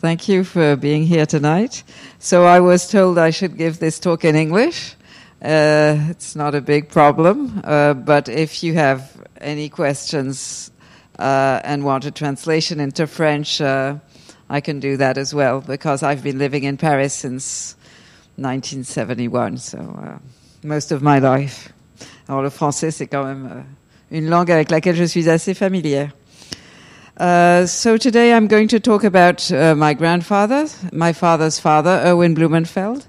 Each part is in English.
Thank you for being here tonight. So I was told I should give this talk in English. Uh, it's not a big problem, uh, but if you have any questions uh, and want a translation into French, uh, I can do that as well because I've been living in Paris since 1971, so uh, most of my life. Alors le français, c'est quand même euh, une langue avec laquelle je suis assez familière. Uh, so today I'm going to talk about uh, my grandfather, my father's father, Erwin Blumenfeld.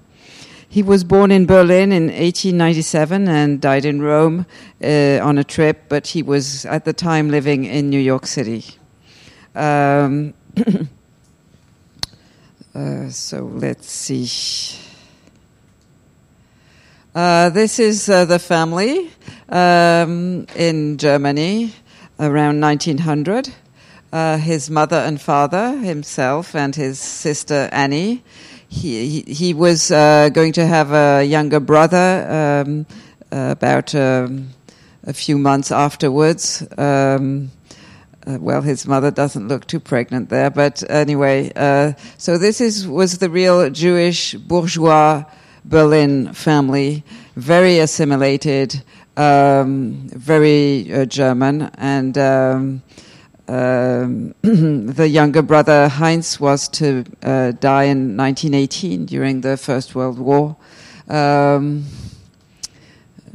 He was born in Berlin in 1897 and died in Rome uh, on a trip, but he was at the time living in New York City. Um, uh, so let's see. Uh, this is the family um, in Germany around 1900 uh, his mother and father, himself and his sister Annie. He, he, he was uh, going to have a younger brother um, about um, a few months afterwards. Um, uh, well, his mother doesn't look too pregnant there, but anyway, uh, so this is was the real Jewish bourgeois Berlin family, very assimilated, um, very uh, German, and um, the younger brother Heinz was to uh, die in 1918 during the First World War. Um,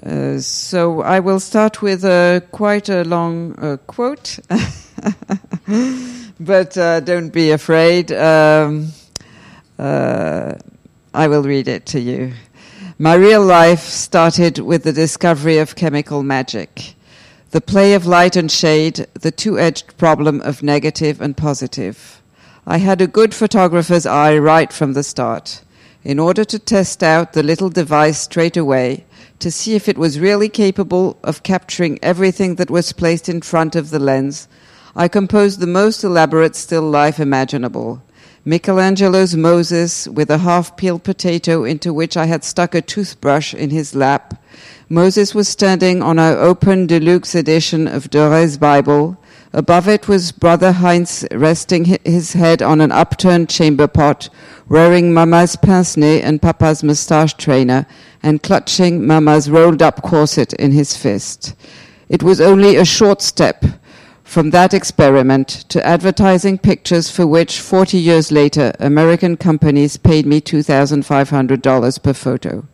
uh, so I will start with a quite a long uh, quote, but uh, don't be afraid. Um, uh, I will read it to you. My real life started with the discovery of chemical magic the play of light and shade, the two edged problem of negative and positive. I had a good photographer's eye right from the start. In order to test out the little device straight away, to see if it was really capable of capturing everything that was placed in front of the lens, I composed the most elaborate still life imaginable. Michelangelo's Moses with a half peeled potato into which I had stuck a toothbrush in his lap, Moses was standing on our open deluxe edition of Dore's Bible. Above it was Brother Heinz resting his head on an upturned chamber pot, wearing Mama's pince nez and Papa's moustache trainer, and clutching Mama's rolled up corset in his fist. It was only a short step from that experiment to advertising pictures for which 40 years later American companies paid me $2,500 per photo.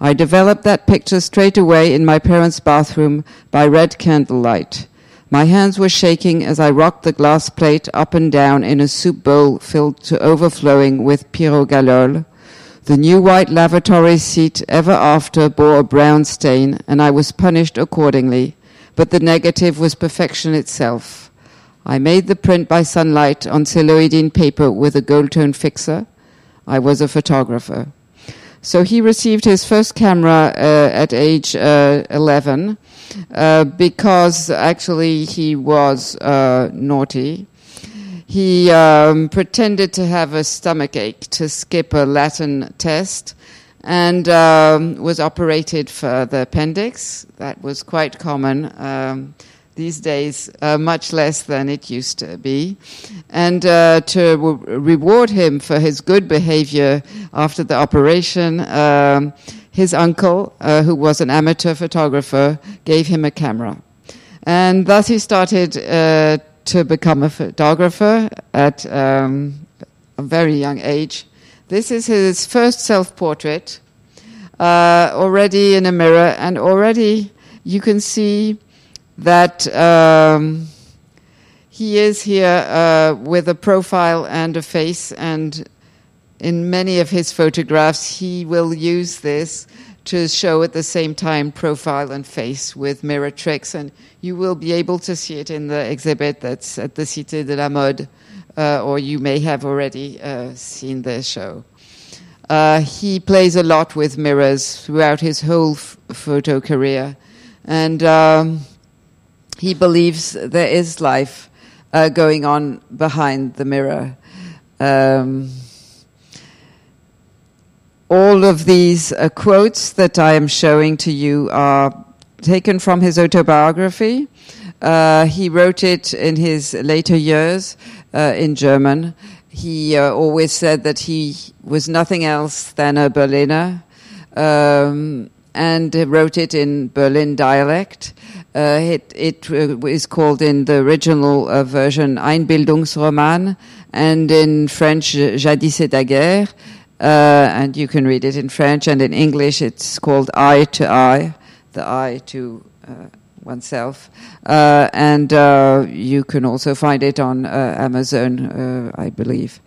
I developed that picture straight away in my parents' bathroom by red candlelight. My hands were shaking as I rocked the glass plate up and down in a soup bowl filled to overflowing with pyrogallol. The new white lavatory seat ever after bore a brown stain, and I was punished accordingly, but the negative was perfection itself. I made the print by sunlight on celluloidine paper with a gold tone fixer. I was a photographer. So he received his first camera uh, at age uh, 11 uh, because actually he was uh, naughty. He um, pretended to have a stomach ache to skip a Latin test and um, was operated for the appendix. That was quite common. Um, these days uh, much less than it used to be. And uh, to re- reward him for his good behavior after the operation, um, his uncle, uh, who was an amateur photographer, gave him a camera. And thus he started uh, to become a photographer at um, a very young age. This is his first self portrait, uh, already in a mirror, and already you can see that um, he is here uh, with a profile and a face, and in many of his photographs, he will use this to show at the same time profile and face with mirror tricks, and you will be able to see it in the exhibit that's at the Cité de la Mode, uh, or you may have already uh, seen their show. Uh, he plays a lot with mirrors throughout his whole f- photo career, and um, he believes there is life uh, going on behind the mirror. Um, all of these uh, quotes that I am showing to you are taken from his autobiography. Uh, he wrote it in his later years uh, in German. he uh, always said that he was nothing else than a Berliner um, and wrote it in Berlin dialect. Uh, it, it uh, is called in the original uh, version Einbildungsroman and in French Jadis et daguerre. Uh, and you can read it in French and in English it's called Eye to Eye, the eye to oneself. Uh, and you can also find it on Amazon, I believe.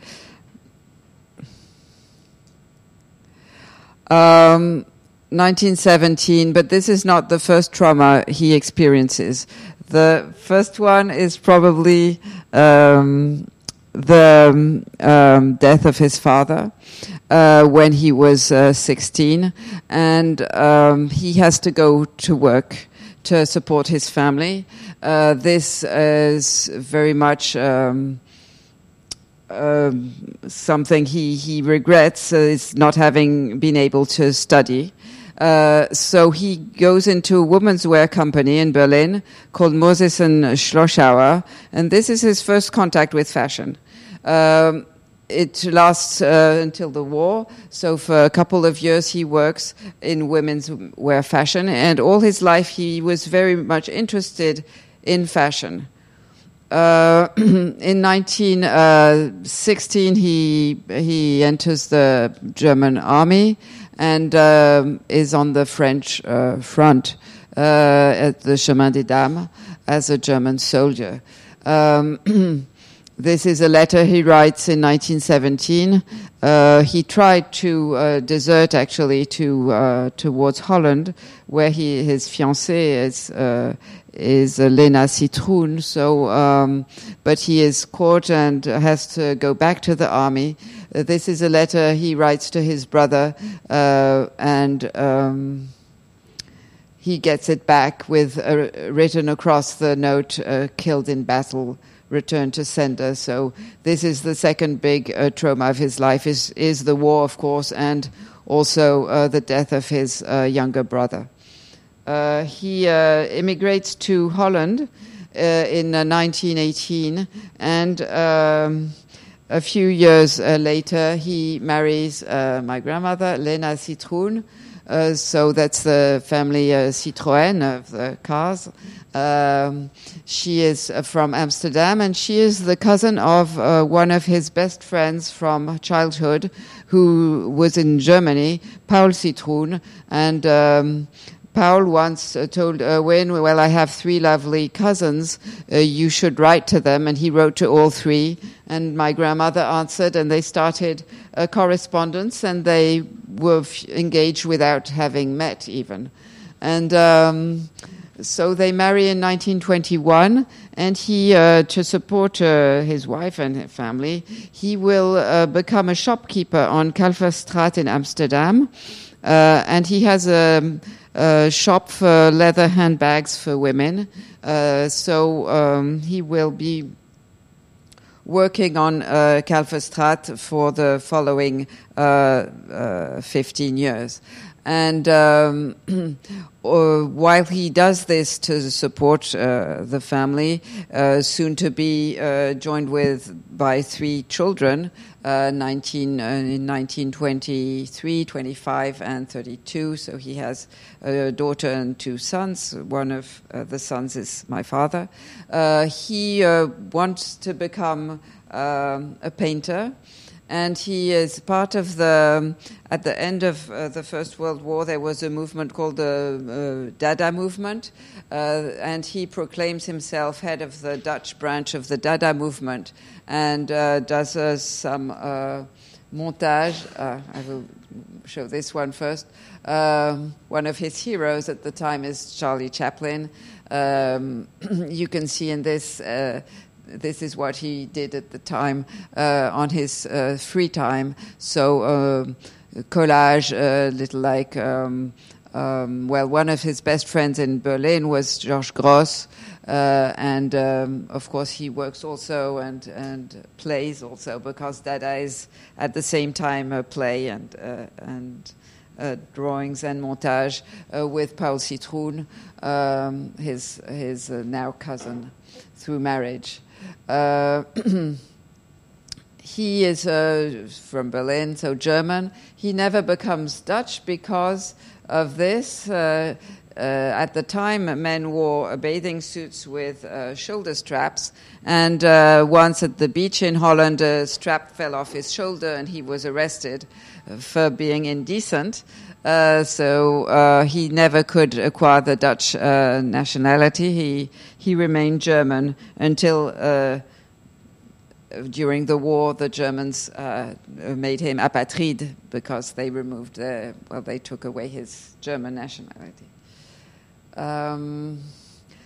Um, 1917, but this is not the first trauma he experiences. The first one is probably um, the um, death of his father uh, when he was uh, 16, and um, he has to go to work to support his family. Uh, this is very much. Um, um something he, he regrets uh, is not having been able to study. Uh, so he goes into a women's wear company in Berlin called Moses and Schlossauer, and this is his first contact with fashion. Um, it lasts uh, until the war. So for a couple of years, he works in women's wear fashion, and all his life he was very much interested in fashion. Uh, in 1916, uh, he he enters the German army and um, is on the French uh, front uh, at the Chemin des Dames as a German soldier. Um, This is a letter he writes in 1917. Uh, he tried to uh, desert actually to uh, towards Holland, where he his fiancée is uh, is Lena Citroen. So, um, but he is caught and has to go back to the army. Uh, this is a letter he writes to his brother, uh, and. Um, he gets it back with written across the note, killed in battle returned to sender. So this is the second big uh, trauma of his life is is the war, of course, and also uh, the death of his uh, younger brother. Uh, he uh, immigrates to Holland uh, in 1918, and um, a few years later he marries my grandmother, Lena Citroen. So that's the family Citroën of the cars. Um, she is uh, from Amsterdam, and she is the cousin of uh, one of his best friends from childhood, who was in Germany, Paul Citroen. And um, Paul once uh, told Erwin, Well, I have three lovely cousins, uh, you should write to them. And he wrote to all three. And my grandmother answered, and they started a correspondence, and they were engaged without having met even. And um, so they marry in 1921, and he, uh, to support uh, his wife and family, he will uh, become a shopkeeper on Kalverstraat in Amsterdam, uh, and he has a, a, shop for leather handbags for women. Uh, so um, he will be working on uh, Kalverstraat for the following 15 years. And um, while he does this to support uh, the family, uh, soon to be uh, joined with by three children, uh, 19, uh, in 1923, 25, and 32. So he has a daughter and two sons. One of the sons is my father. he wants to become um, a painter and he is part of the. At the end of uh, the First World War, there was a movement called the uh, Dada movement, uh, and he proclaims himself head of the Dutch branch of the Dada movement, and uh, does uh, some uh, montage. I will show this one first. Um, one of his heroes at the time is Charlie Chaplin. Um, you can see in this this is what he did at the time uh, on his uh, free time. So uh, collage, a little like. Um, um, well, one of his best friends in Berlin was Georges Grosz, uh, and um, of course he works also and and plays also because Dada is at the same time a play and uh, and uh, drawings and montage with Paul Citroen, um, his his now cousin through marriage. Uh, he is uh, from Berlin, so German. He never becomes Dutch because of this. Uh, uh, at the time, men wore bathing suits with uh, shoulder straps, and uh, once at the beach in Holland, a strap fell off his shoulder, and he was arrested for being indecent. Uh, so uh, he never could acquire the Dutch uh, nationality. He he remained German until during the war, the Germans uh, made him apatride because they removed, well, they took away his German nationality. Um,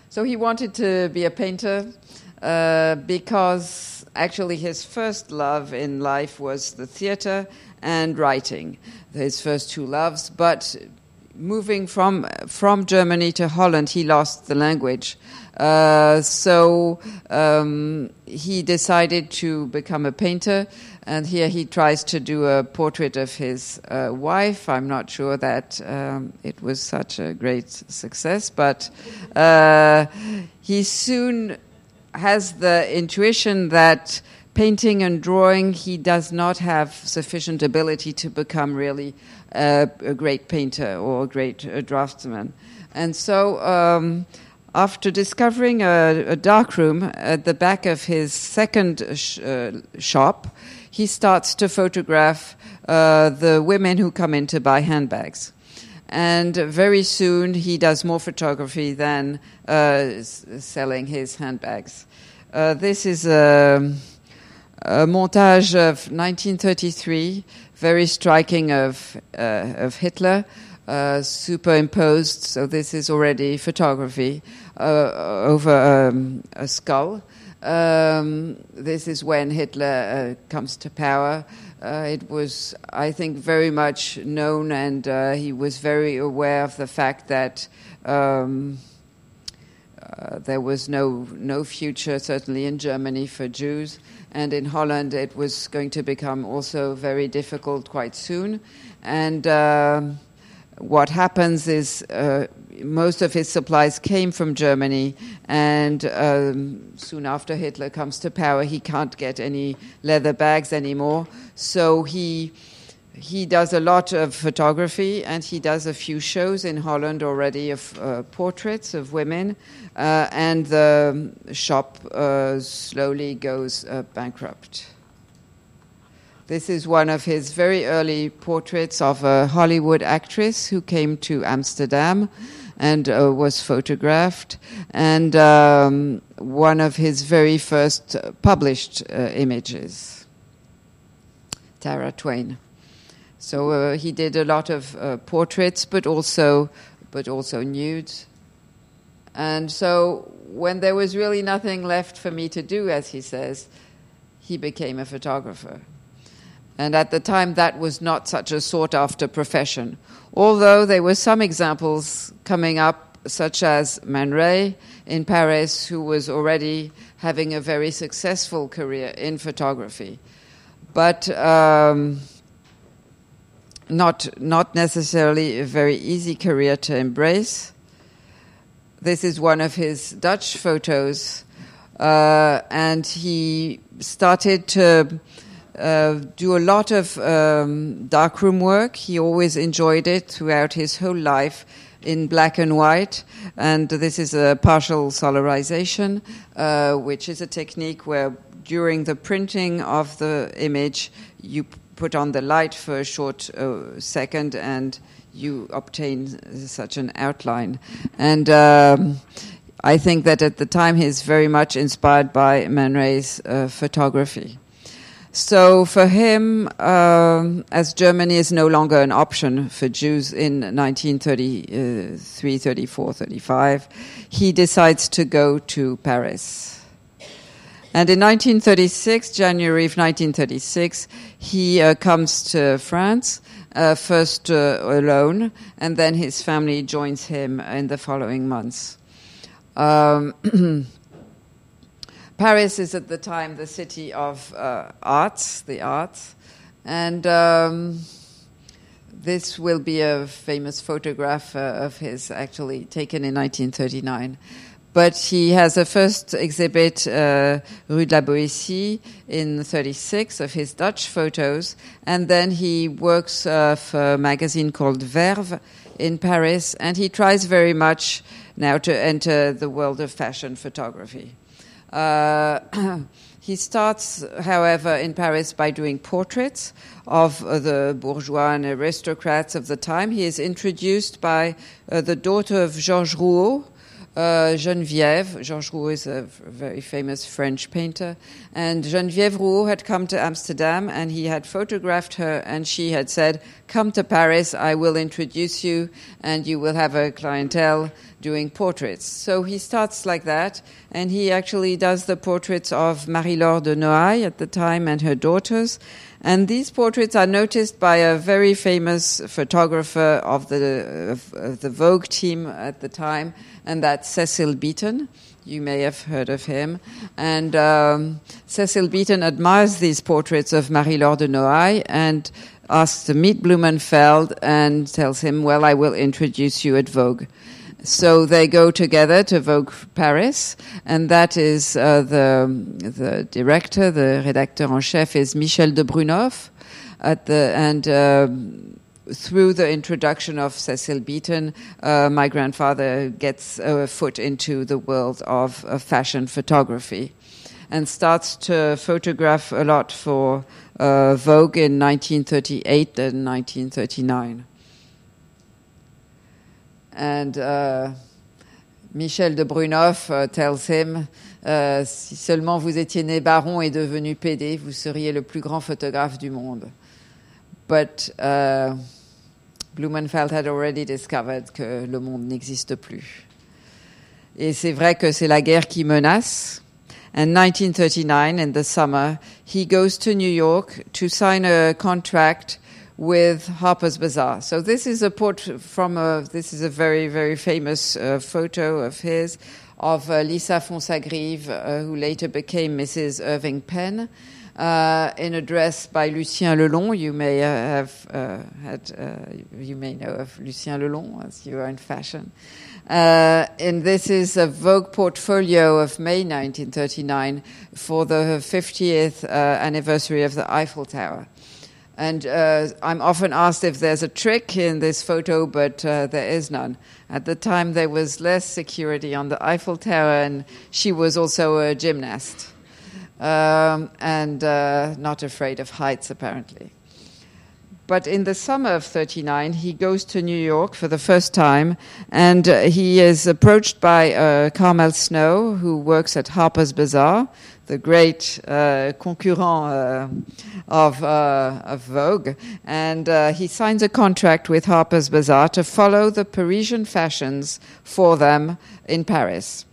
so he wanted to be a painter uh, because actually his first love in life was the theater and writing, his first two loves. But moving from from Germany to Holland, he lost the language. Uh, so um, he decided to become a painter, and here he tries to do a portrait of his uh, wife. I'm not sure that um, it was such a great success, but uh, he soon has the intuition that painting and drawing, he does not have sufficient ability to become really a great painter or a great uh, draftsman. And so, um, after discovering a, a dark room at the back of his second sh- uh, shop, he starts to photograph uh, the women who come in to buy handbags. And very soon he does more photography than uh, selling his handbags. Uh, this is a, a, montage of 1933, very striking of, uh, of Hitler. Uh, superimposed, so this is already photography, uh, over um, a skull. Um, this is when Hitler uh, comes to power. Uh, it was, I think, very much known, and uh, he was very aware of the fact that um, uh, there was no no future, certainly in Germany, for Jews, and in Holland it was going to become also very difficult quite soon, and um, what happens is uh, most of his supplies came from Germany, and um, soon after Hitler comes to power, he can't get any leather bags anymore. So he he does a lot of photography, and he does a few shows in Holland already of uh, portraits of women, uh, and the shop uh, slowly goes uh, bankrupt. This is one of his very early portraits of a Hollywood actress who came to Amsterdam and uh, was photographed, and um, one of his very first published uh, images, Tara Twain. So uh, he did a lot of uh, portraits, but also, but also nudes. And so when there was really nothing left for me to do, as he says, he became a photographer. And at the time, that was not such a sought after profession. Although there were some examples coming up, such as Man Ray in Paris, who was already having a very successful career in photography. But um, not, not necessarily a very easy career to embrace. This is one of his Dutch photos, uh, and he started to uh, do a lot of um, darkroom work. He always enjoyed it throughout his whole life in black and white. And this is a partial solarization, uh, which is a technique where during the printing of the image, you put on the light for a short uh, second and you obtain such an outline. And um, I think that at the time he's very much inspired by Man Ray's uh, photography. So for him, um, as Germany is no longer an option for Jews in 1933, 34, 35, he decides to go to Paris. And in 1936, January of 1936, he uh, comes to France, uh, first uh, alone, and then his family joins him in the following months. Um, Paris is at the time the city of uh, arts, the arts, and um, this will be a famous photograph uh, of his, actually taken in 1939. but he has a first exhibit, uh, Rue de la Boétie, in 36 of his Dutch photos, and then he works uh, for a magazine called Verve in Paris, and he tries very much now to enter the world of fashion photography. Uh, he starts, however, in Paris by doing portraits of uh, the bourgeois and aristocrats of the time. He is introduced by uh, the daughter of Georges Rouault, uh, Geneviève. Georges Rouault is a very famous French painter. And Geneviève Rouault had come to Amsterdam and he had photographed her and she had said, Come to Paris, I will introduce you and you will have a clientele doing portraits. So he starts like that and he actually does the portraits of Marie-Laure de Noailles at the time and her daughters. And these portraits are noticed by a very famous photographer of the, of, the Vogue team at the time, and that's Cecil Beaton. You may have heard of him. And um, Cecil Beaton admires these portraits of Marie-Laure de Noailles and asks to meet Blumenfeld and tells him, Well, I will introduce you at Vogue. So they go together to Vogue Paris, and that is uh, the the director, the rédacteur en chef is Michel de Brunoff, at the and. Uh, through the introduction of Cecil Beaton, uh, my grandfather gets a foot into the world of, of fashion photography and starts to photograph a lot for uh, Vogue in 1938 and 1939. And uh, Michel de Brunoff uh, tells him uh, si seulement vous étiez né baron et devenu PD, vous seriez le plus grand photographe du monde. But uh, Blumenfeld had already discovered que le monde n'existe plus. Et c'est vrai que c'est la guerre qui menace. And 1939, in the summer, he goes to New York to sign a contract with Harper's Bazaar. So this is a portrait from a, this is a very, very famous uh, photo of his, of uh, Lisa Fonssagrives, uh, who later became Mrs. Irving Penn. Uh, in a dress by Lucien Lelong, you may uh, have uh, had, you may know of Lucien Lelong as you are in fashion. and this is a Vogue portfolio of May 1939 for the 50th anniversary of the Eiffel Tower. And uh, I'm often asked if there's a trick in this photo, but uh, there is none. At the time, there was less security on the Eiffel Tower, and she was also a gymnast um, and uh, not afraid of heights, apparently. But in the summer of 39, he goes to New York for the first time, and uh, he is approached by uh, Carmel Snow, who works at Harper's Bazaar the great uh, concurrent uh, of, uh, of, Vogue. And uh, he signs a contract with Harper's Bazaar to follow the Parisian fashions for them in Paris.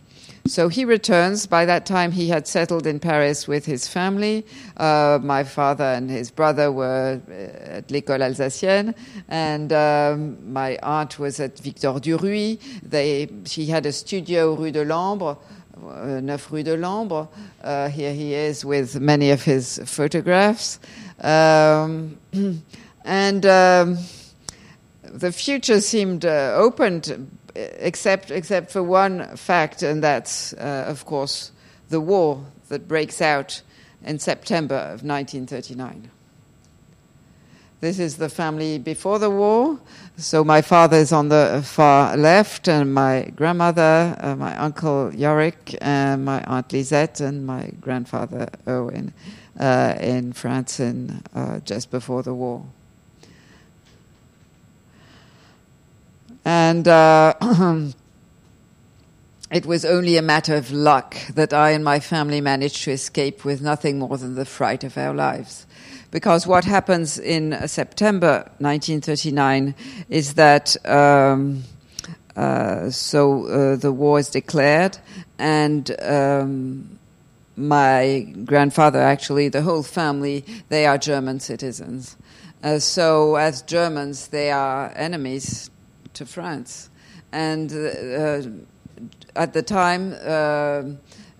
So he returns. By that time, he had settled in Paris with his family. Uh, my father and his brother were at l'École Alsacienne, and um, my aunt was at Victor Duruy. They, she had a studio Rue Delambre. Uh, 9 Rue Delambre. Uh, here he is with many of his photographs. Um, and um, the future seemed uh, opened, except, except for one fact, and that's, uh, of course, the war that breaks out in September of 1939. This is the family before the war. So my father is on the far left, and my grandmother, uh, my uncle Yorick, and my aunt Lisette, and my grandfather Erwin uh, in France in, uh, just before the war. And uh, it was only a matter of luck that I and my family managed to escape with nothing more than the fright of our lives because what happens in September 1939 is that um, uh, so uh, the war is declared, and um, my grandfather, actually, the whole family, they are German citizens. Uh, so, as Germans, they are enemies to France. And uh, at the time, uh,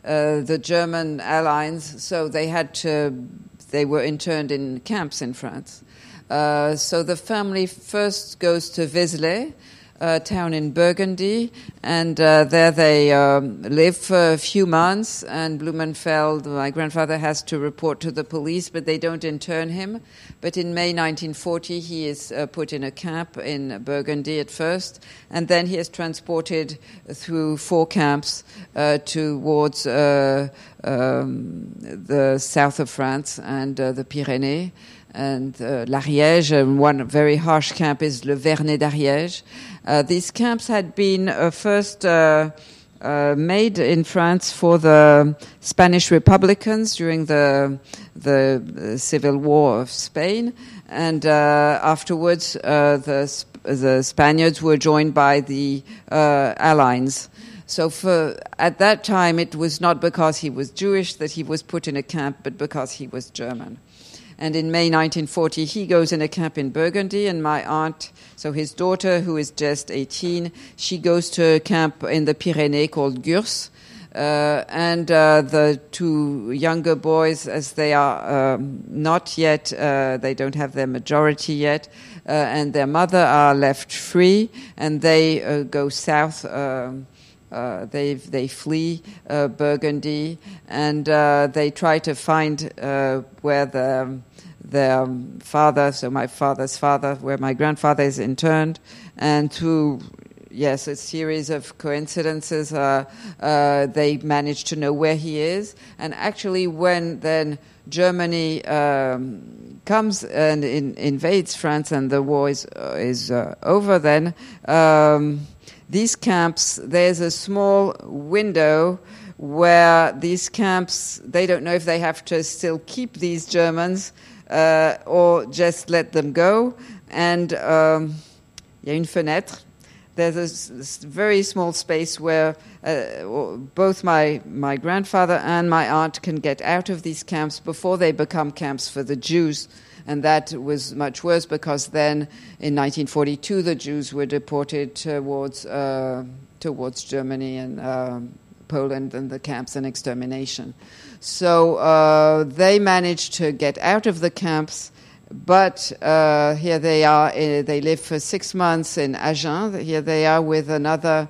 uh, the German allies, so they had to they were interned in camps in France. Uh, so the family first goes to Vézelay, uh, town in Burgundy, and uh, there they um, live for a few months. And Blumenfeld, my grandfather, has to report to the police, but they don't intern him. But in May 1940, he is uh, put in a camp in Burgundy at first, and then he is transported through four camps uh, towards uh, um, the south of France and uh, the Pyrenees and uh, l'Ariège, and one very harsh camp is Le Vernet d'Ariège. Uh, these camps had been uh, first uh, uh, made in France for the Spanish Republicans during the the civil war of Spain, and afterwards the the Spaniards were joined by the Allies. So for at that time, it was not because he was Jewish that he was put in a camp, but because he was German. And in May 1940, he goes in a camp in Burgundy, and my aunt, so his daughter, who is just 18, she goes to a camp in the Pyrenees called Gurs. Uh, and uh, the two younger boys, as they are um, not yet, uh, they don't have their majority yet, uh, and their mother are left free, and they uh, go south. Um, they they flee uh, Burgundy and uh, they try to find where the their father, so my father's father, where my grandfather is interned, and through yes, a series of coincidences, uh, uh, they managed to know where he is. And actually, when then Germany um, comes and in, invades France and the war is, uh, is over, then um, these camps, there's a small window where these camps, they don't know if they have to still keep these Germans uh, or just let them go. And um, y a une fenêtre. There's a very small space where uh, both my, my grandfather and my aunt can get out of these camps before they become camps for the Jews. And that was much worse because then in 1942 the Jews were deported towards, uh, towards Germany and um, Poland and the camps and extermination. So uh, they managed to get out of the camps, but uh, here they are. Uh, they live for six months in Agen. Here they are with another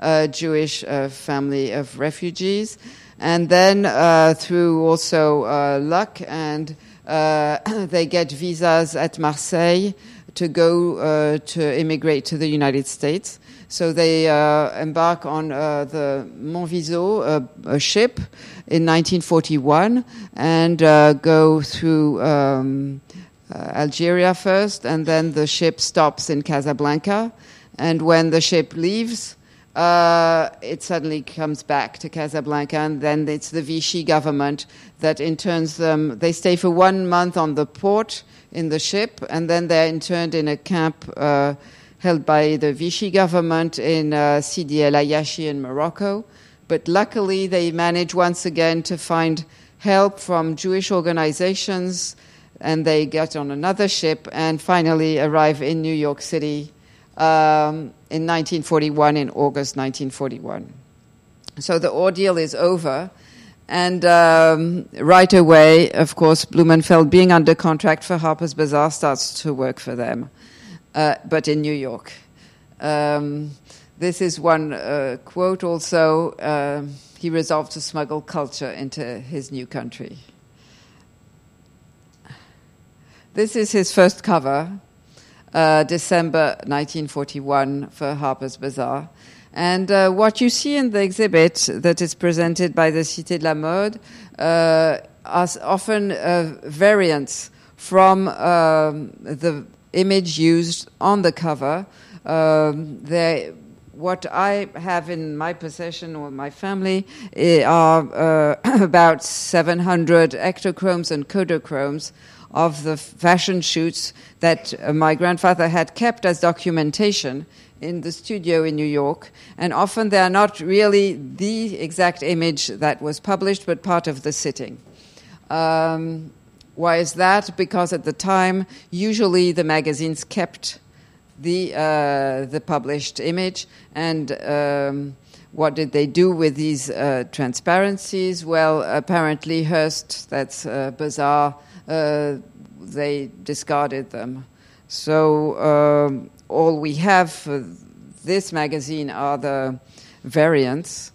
uh, Jewish uh, family of refugees. And then uh, through also luck, and they get visas at Marseille to go to immigrate to the United States. So they uh, embark on uh, the Montviso, uh, a ship, in 1941 and uh, go through um, uh, Algeria first, and then the ship stops in Casablanca. And when the ship leaves, uh, it suddenly comes back to Casablanca, and then it's the Vichy government that interns them. They stay for one month on the port in the ship, and then they're interned in a camp uh, held by the Vichy government in uh, Sidi El Ayachi in Morocco. But luckily, they manage once again to find help from Jewish organizations, and they get on another ship and finally arrive in New York City um, in 1941, in August 1941. So the ordeal is over. And um, right away, of course, Blumenfeld, being under contract for Harper's Bazaar, starts to work for them uh, but in New York. Um, this is one uh, quote also. Uh, he resolved to smuggle culture into his new country. This is his first cover, uh, December 1941, for Harper's Bazaar. And uh, what you see in the exhibit that is presented by the Cité de la Mode uh, are often uh, variants from um, the image used on the cover. Um, they, what I have in my possession or my family eh, are uh, about 700 Ektachromes and kodachromes of the fashion shoots that uh, my grandfather had kept as documentation in the studio in New York. And often they are not really the exact image that was published, but part of the sitting. Um, why is that? Because at the time, usually the magazines kept the uh, the published image, and um, what did they do with these uh, transparencies? Well, apparently Hearst, that's uh, Bazaar. Uh, they discarded them. So um, all we have for this magazine are the variants.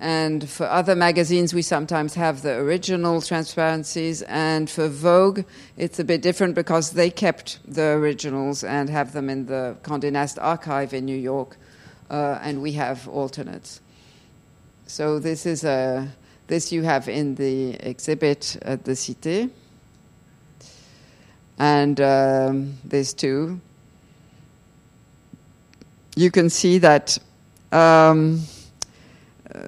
And for other magazines, we sometimes have the original transparencies. And for Vogue, it's a bit different because they kept the originals and have them in the Condé Nast archive in New York, uh, and we have alternates. So this is a this you have in the exhibit at the Cité, and um, this too. You can see that. Um,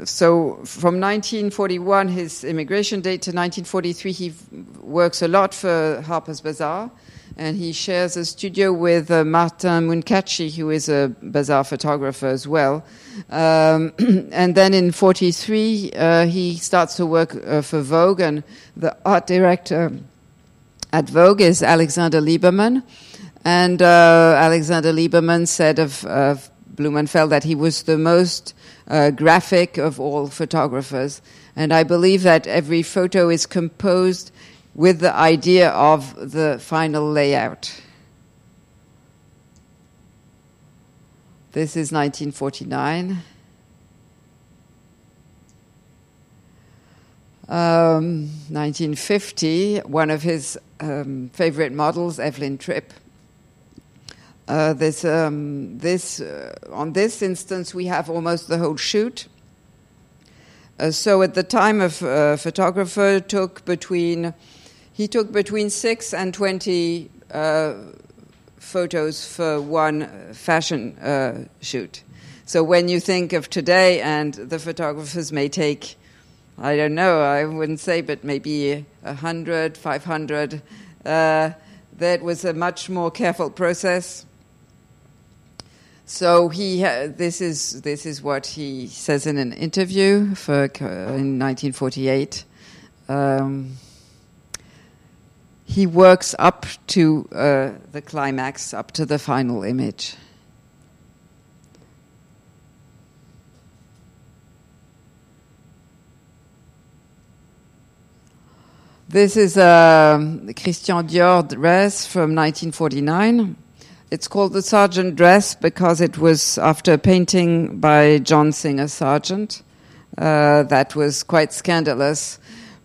so from 1941, his immigration date to 1943, he works a lot for Harper's Bazaar, and he shares a studio with uh, Martin Munkácsi, who is a bazaar photographer as well. Um, and then in 43, uh, he starts to work uh, for Vogue, and the art director at Vogue is Alexander Liberman. And uh, Alexander Liberman said of, of Blumenfeld that he was the most uh, graphic of all photographers. And I believe that every photo is composed with the idea of the final layout. This is 1949. Um, 1950, one of his um, favorite models, Evelyn Tripp, uh, this, um, this, uh, on this instance, we have almost the whole shoot. Uh, so at the time, of uh, photographer took between he took between six and twenty uh, photos for one fashion uh, shoot. So when you think of today, and the photographers may take, I don't know, I wouldn't say, but maybe 100, 500. Uh, that was a much more careful process. So he, this is this is what he says in an interview for in 1948. Um, he works up to uh, the climax, up to the final image. This is a um, Christian Dior dress from 1949. It's called the Sargent dress because it was after a painting by John Singer Sargent. Uh, that was quite scandalous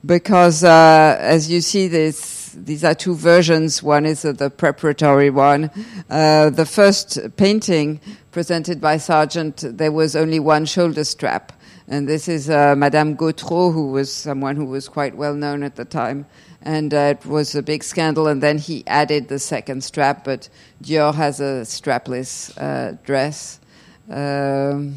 because, uh, as you see, this, these are two versions. One is the preparatory one. Uh, the first painting presented by Sargent, there was only one shoulder strap. And this is uh, Madame Gautreau, who was someone who was quite well known at the time and uh, it was a big scandal. And then he added the second strap, but Dior has a strapless uh, dress. Um,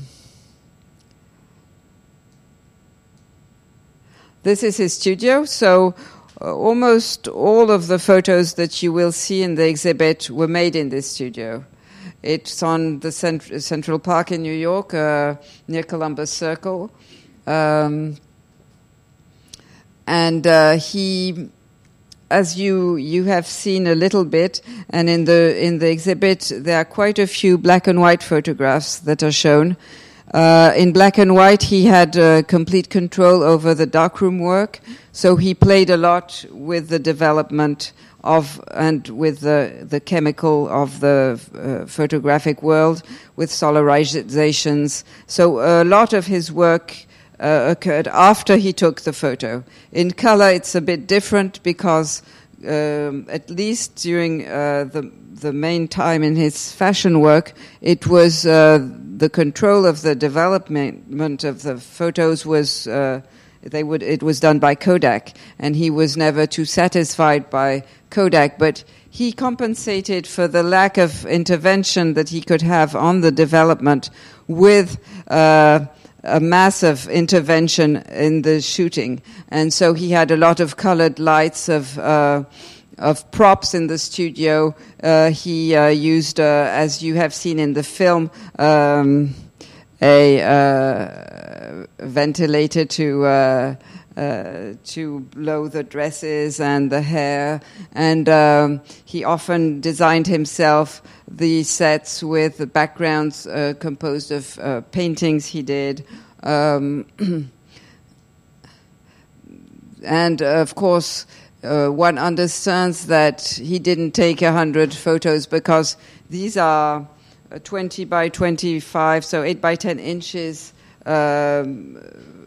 this is his studio, so uh, almost all of the photos that you will see in the exhibit were made in this studio. It's on the cent- Central Park in New York, uh, near Columbus Circle. Um, and uh, he as you you have seen a little bit, and in the in the exhibit there are quite a few black and white photographs that are shown. Uh, in black and white, he had uh, complete control over the darkroom work, so he played a lot with the development of and with the the chemical of the uh, photographic world, with solarizations. So a lot of his work uh, occurred after he took the photo. In color, it's a bit different because, um, at least during uh, the the main time in his fashion work, it was uh, the control of the development of the photos was uh, they would it was done by Kodak, and he was never too satisfied by Kodak, but he compensated for the lack of intervention that he could have on the development with uh, a massive intervention in the shooting, and so he had a lot of colored lights of. Uh, of props in the studio, uh, he uh, used, uh, as you have seen in the film, um, a uh, ventilator to uh, uh, to blow the dresses and the hair. And um, he often designed himself the sets with the backgrounds composed of paintings he did. Um, and of course, uh, one understands that he didn't take a hundred photos because these are uh, 20 by 25, so 8 by 10 inches um,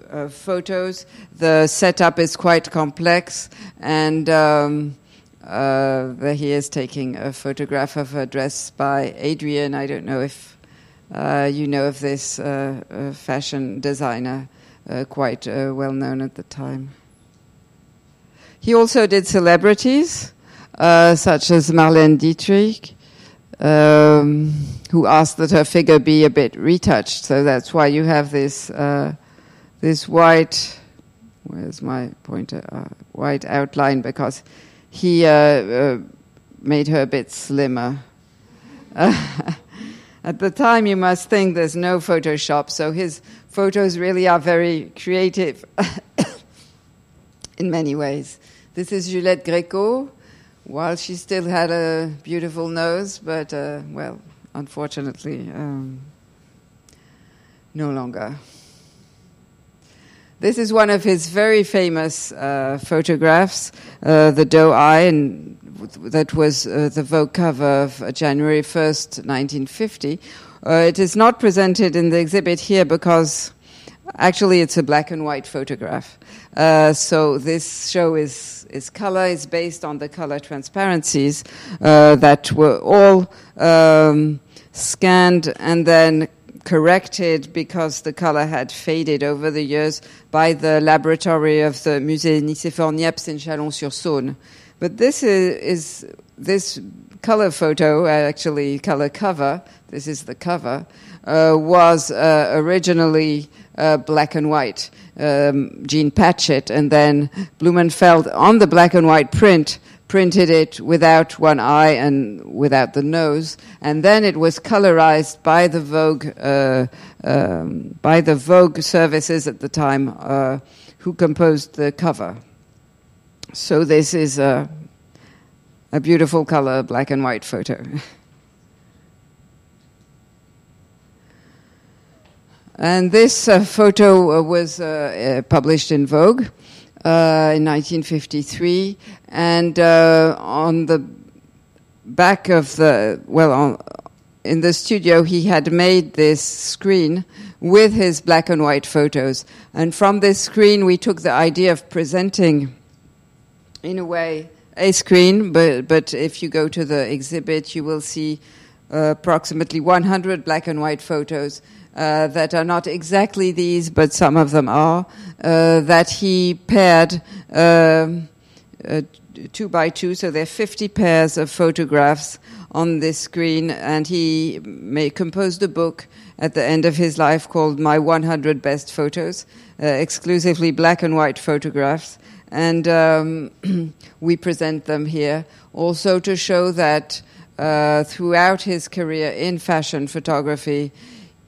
uh, photos. The setup is quite complex, and um, uh, he is taking a photograph of a dress by Adrian. I don't know if uh, you know of this uh, fashion designer, quite well known at the time. He also did celebrities, such as Marlene Dietrich. Um, who asked that her figure be a bit retouched. So that's why you have this uh, this white. Where's my pointer? Uh, white outline because he uh, uh made her a bit slimmer. At the time, you must think there's no Photoshop, so his photos really are very creative in many ways. This is Juliette Gréco, while she still had a beautiful nose, but, uh, well, unfortunately, um, no longer. This is one of his very famous uh, photographs, uh, the doe eye, and that was uh, the Vogue cover of uh, January 1st, 1950. Uh, it is not presented in the exhibit here because actually it's a black and white photograph. Uh, so this show is, is color, is based on the color transparencies uh, that were all um, scanned and then corrected because the color had faded over the years by the laboratory of the Musée Nicéphore Niepce in Chalon-sur-Saône. But this is, is this color photo, actually color cover. This is the cover. Uh, was uh, originally uh, black and white. Um, Jean Patchett, and then Blumenfeld on the black and white print printed it without one eye and without the nose, and then it was colorized by the Vogue uh, um, by the Vogue services at the time, uh, who composed the cover. So this is a, a beautiful color black and white photo. and this uh, photo uh, was uh, uh, published in Vogue in 1953, and on the back of the well, on, in the studio, he had made this screen with his black and white photos, and from this screen, we took the idea of presenting in a way, a screen, but, but if you go to the exhibit, you will see uh, approximately 100 black and white photos uh, that are not exactly these, but some of them are, uh, that he paired um, uh, two by two, so there are 50 pairs of photographs on this screen, and he may, composed a book at the end of his life called My 100 Best Photos, uh, exclusively black and white photographs. And um, we present them here also to show that uh, throughout his career in fashion photography,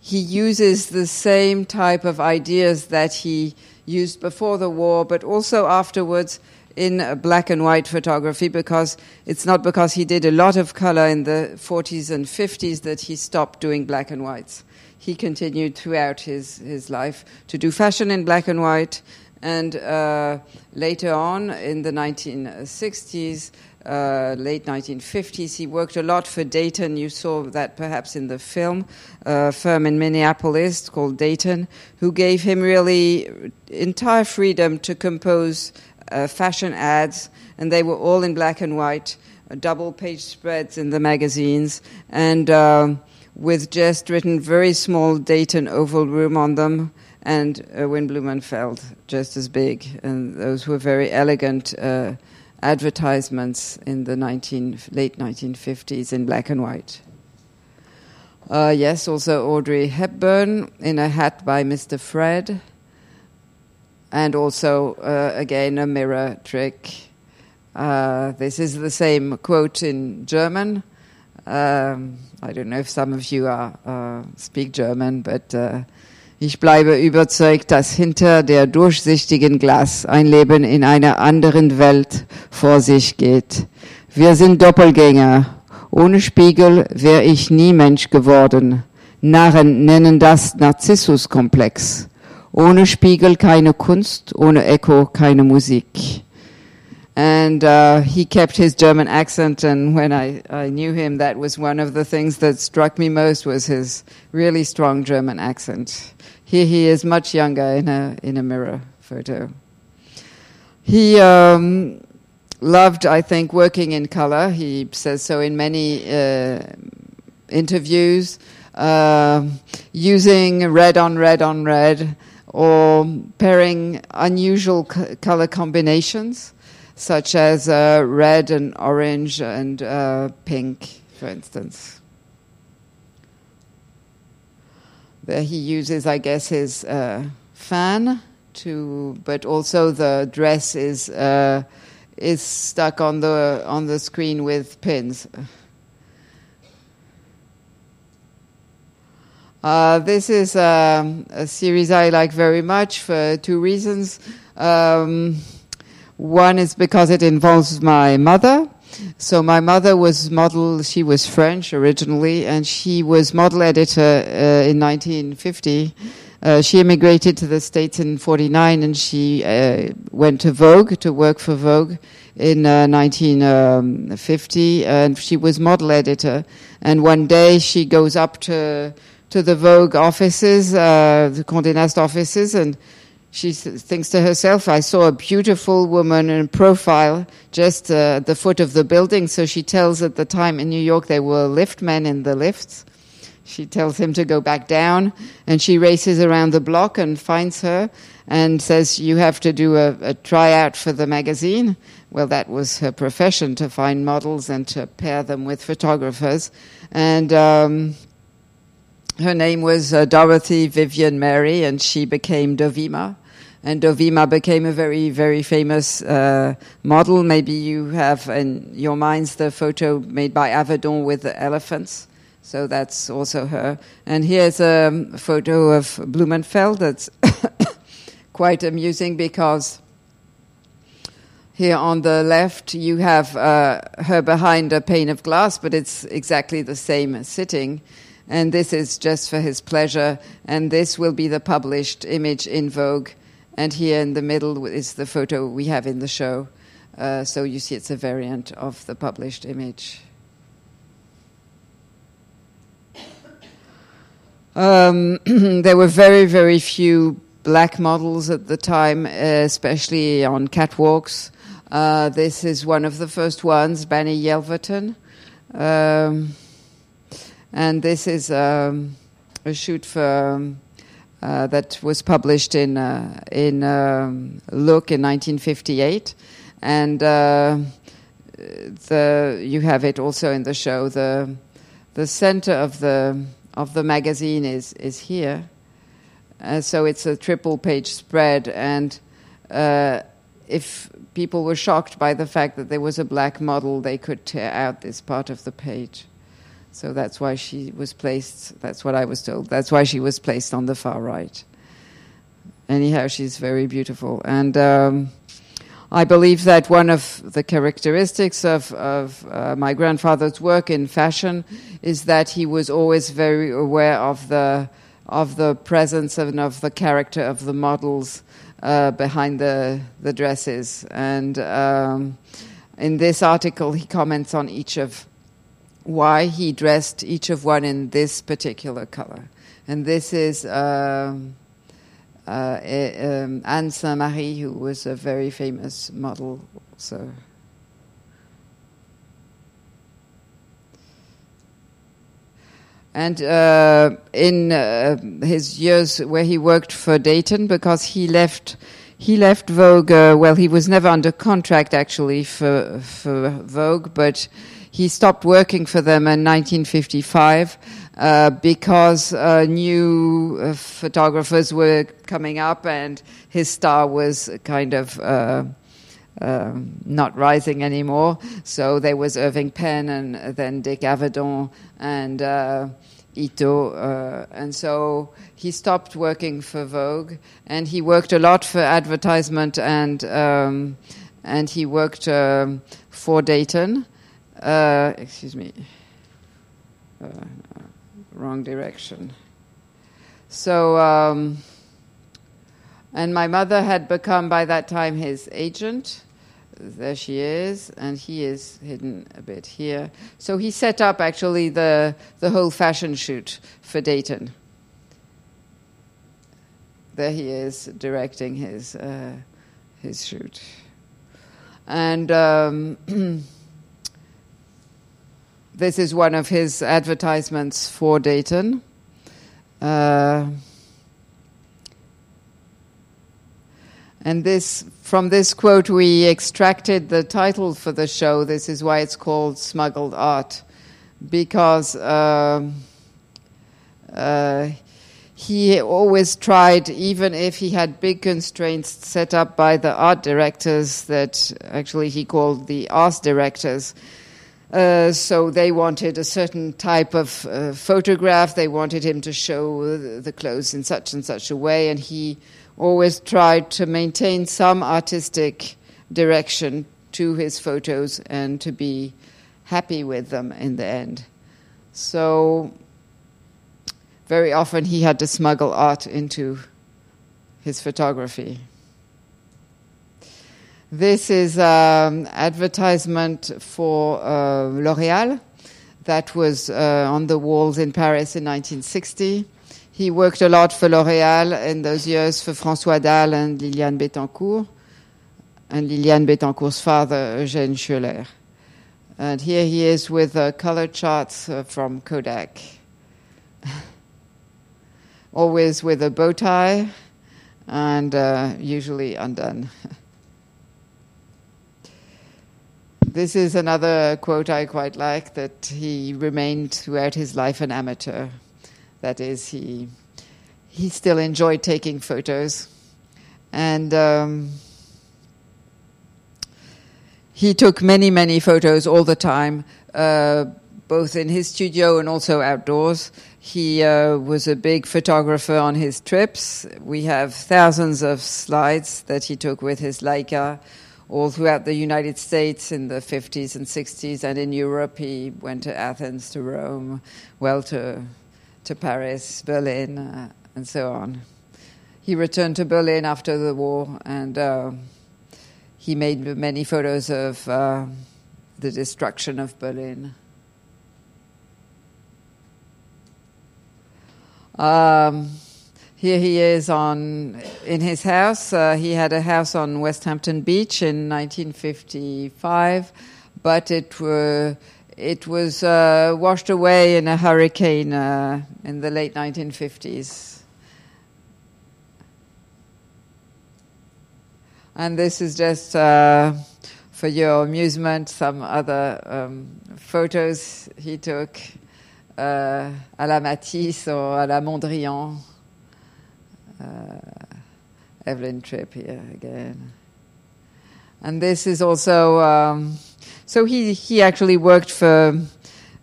he uses the same type of ideas that he used before the war, but also afterwards in black and white photography because it's not because he did a lot of color in the 40s and 50s that he stopped doing black and whites. He continued throughout his, his life to do fashion in black and white and uh, later on, in the 1960s, uh, late 1950s, he worked a lot for Dayton. You saw that perhaps in the film, a firm in Minneapolis called Dayton, who gave him really entire freedom to compose uh, fashion ads, and they were all in black and white, uh, double page spreads in the magazines, and um, with just written very small Dayton oval room on them and Erwin Blumenfeld, just as big. And those were very elegant uh, advertisements in the 19, late 1950s in black and white. Uh, yes, also Audrey Hepburn in a hat by Mr. Fred. And also, uh, again, a mirror trick. Uh, this is the same quote in German. Um, I don't know if some of you are, uh, speak German, but uh, Ich bleibe überzeugt, dass hinter der durchsichtigen Glas ein Leben in einer anderen Welt vor sich geht. Wir sind Doppelgänger. Ohne Spiegel wäre ich nie Mensch geworden. Narren nennen das Narzissuskomplex. Ohne Spiegel keine Kunst, ohne Echo keine Musik. and uh, he kept his German accent. And when I, I knew him, that was one of the things that struck me most was his really strong German accent. Here he is much younger in a in a mirror photo. He um, loved, I think, working in color. He says so in many uh, interviews, uh, using red on red on red, or pairing unusual c- color combinations such as uh, red and orange and uh, pink, for instance. There he uses, I guess, his uh, fan to, but also the dress is uh, is stuck on the on the screen with pins. Uh, this is um, a series I like very much for two reasons. Um, one is because it involves my mother. So my mother was model. She was French originally, and she was model editor uh, in 1950. Uh, she immigrated to the States in 49 and she uh, went to Vogue to work for Vogue in uh, 1950 and she was model editor. And one day she goes up to, to the Vogue offices, uh, the Condé Nast offices, and she thinks to herself, I saw a beautiful woman in profile just uh, at the foot of the building. So she tells at the time in New York there were lift men in the lifts. She tells him to go back down, and she races around the block and finds her and says, You have to do a, a tryout for the magazine. Well, that was her profession to find models and to pair them with photographers. And um, her name was uh, Dorothy Vivian Mary, and she became Dovima and Dovima became a very, very famous uh, model. Maybe you have in your minds the photo made by Avedon with the elephants. So that's also her. And here's a photo of Blumenfeld that's quite amusing because here on the left you have uh, her behind a pane of glass, but it's exactly the same sitting. And this is just for his pleasure. And this will be the published image in Vogue and here in the middle is the photo we have in the show. Uh, so you see it's a variant of the published image. Um, there were very, very few black models at the time, especially on catwalks. Uh, this is one of the first ones, Bani Yelverton. Um, and this is um, a shoot for um, uh, that was published in uh, in um, Look in 1958, and uh, the you have it also in the show. the The center of the of the magazine is is here, uh, so it's a triple page spread, and if people were shocked by the fact that there was a black model, they could tear out this part of the page. So that's why she was placed, that's what I was told, that's why she was placed on the far right. Anyhow, she's very beautiful. And um, I believe that one of the characteristics of, of uh, my grandfather's work in fashion is that he was always very aware of the, of the presence and of the character of the models uh, behind the, the dresses. And um, in this article, he comments on each of why he dressed each of one in this particular color. And this is um, uh, um, Anne Saint Marie, who was a very famous model also. And uh, in uh, his years where he worked for Dayton, because he left, he left Vogue. Uh, well, he was never under contract actually for for Vogue, but he stopped working for them in 1955 uh, because uh, new uh, photographers were coming up and his star was kind of uh, um, not rising anymore. So there was Irving Penn and then Dick Avedon and uh, Ito. Uh, and so he stopped working for Vogue and he worked a lot for advertisement and, um, and he worked um, for Dayton. Uh, excuse me. Uh, wrong direction. So, um, and my mother had become by that time his agent, there she is, and he is hidden a bit here. So he set up actually the, the whole fashion shoot for Dayton. There he is directing his, uh, his shoot. And um, this is one of his advertisements for Dayton. Uh, and this, from this quote, we extracted the title for the show. This is why it's called Smuggled Art, because uh, uh, he always tried, even if he had big constraints set up by the art directors that actually he called the art directors. Uh, so they wanted a certain type of uh, photograph. They wanted him to show the clothes in such and such a way, and he always tried to maintain some artistic direction to his photos and to be happy with them in the end. So very often he had to smuggle art into his photography. This is an um, advertisement for uh, L'Oréal that was uh, on the walls in Paris in 1960. He worked a lot for L'Oréal in those years for François Dalle and Liliane Bettencourt, and Liliane Bettencourt's father, Eugène Schueller. And here he is with uh, color charts uh, from Kodak. always with a bow tie and uh, usually undone. this is another quote I quite like that he remained throughout his life an amateur. That is, he, he still enjoyed taking photos. And um, he took many, many photos all the time, uh, both in his studio and also outdoors. He uh, was a big photographer on his trips. We have thousands of slides that he took with his Leica all throughout the United States in the 50s and 60s, and in Europe he went to Athens, to Rome, well, to, to Paris, Berlin, uh, and so on. He returned to Berlin after the war, and uh, he made many photos of uh, the destruction of Berlin. Um, here he is on in his house. Uh, he had a house on Westhampton Beach in 1955, but it were, it was uh, washed away in a hurricane uh, in the late 1950s. And this is just uh, for your amusement some other um, photos he took uh, à la Matisse or à la Mondrian. Uh, Evelyn Tripp here again. And this is also, um, so he, he actually worked for,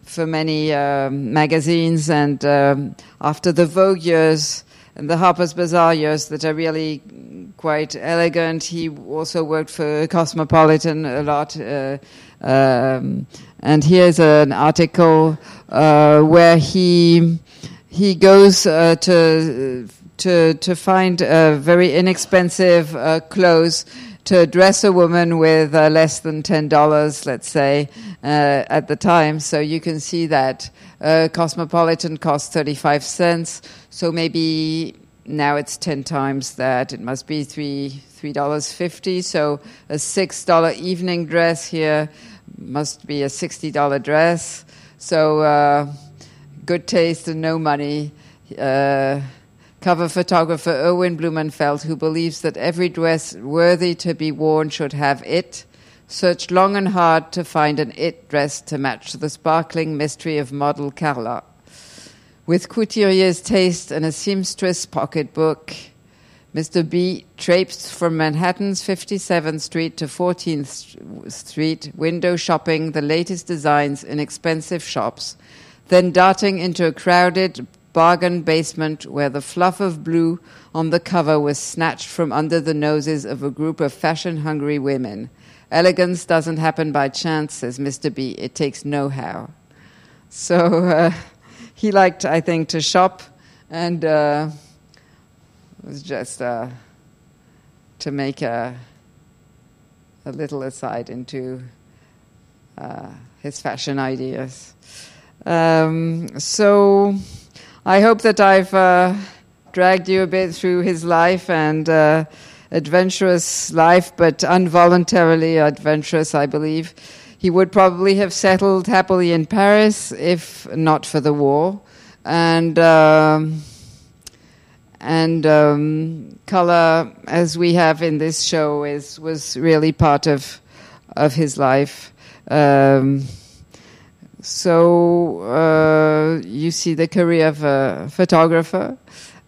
for many um, magazines, and um, after the Vogue years and the Harper's Bazaar years that are really quite elegant, he also worked for Cosmopolitan a lot. Uh, um, and here's an article uh, where he he goes uh, to to to find uh, very inexpensive uh, clothes to dress a woman with uh, less than ten dollars, let's say, uh, at the time. So you can see that Cosmopolitan cost thirty five cents. So maybe now it's ten times that. It must be three three dollars fifty. So a six dollar evening dress here must be a $60 dress. So, uh, good taste and no money. Uh, cover photographer Erwin Blumenfeld, who believes that every dress worthy to be worn should have it, searched long and hard to find an it dress to match the sparkling mystery of model Carla. With couturier's taste and a seamstress pocketbook, Mr. B traipsed from Manhattan's 57th Street to 14th Street, window shopping the latest designs in expensive shops, then darting into a crowded bargain basement where the fluff of blue on the cover was snatched from under the noses of a group of fashion hungry women. Elegance doesn't happen by chance, says Mr. B. It takes know how. So uh, he liked, I think, to shop and. Uh, was just uh, to make a, a, a little aside into uh, his fashion ideas. Um, so I hope that I've uh, dragged you a bit through his life and uh, adventurous life, but involuntarily adventurous, I believe. He would probably have settled happily in Paris if not for the war. And. Um, and um, color, as we have in this show, is was really part of of his life. Um, so uh, you see the career of a photographer.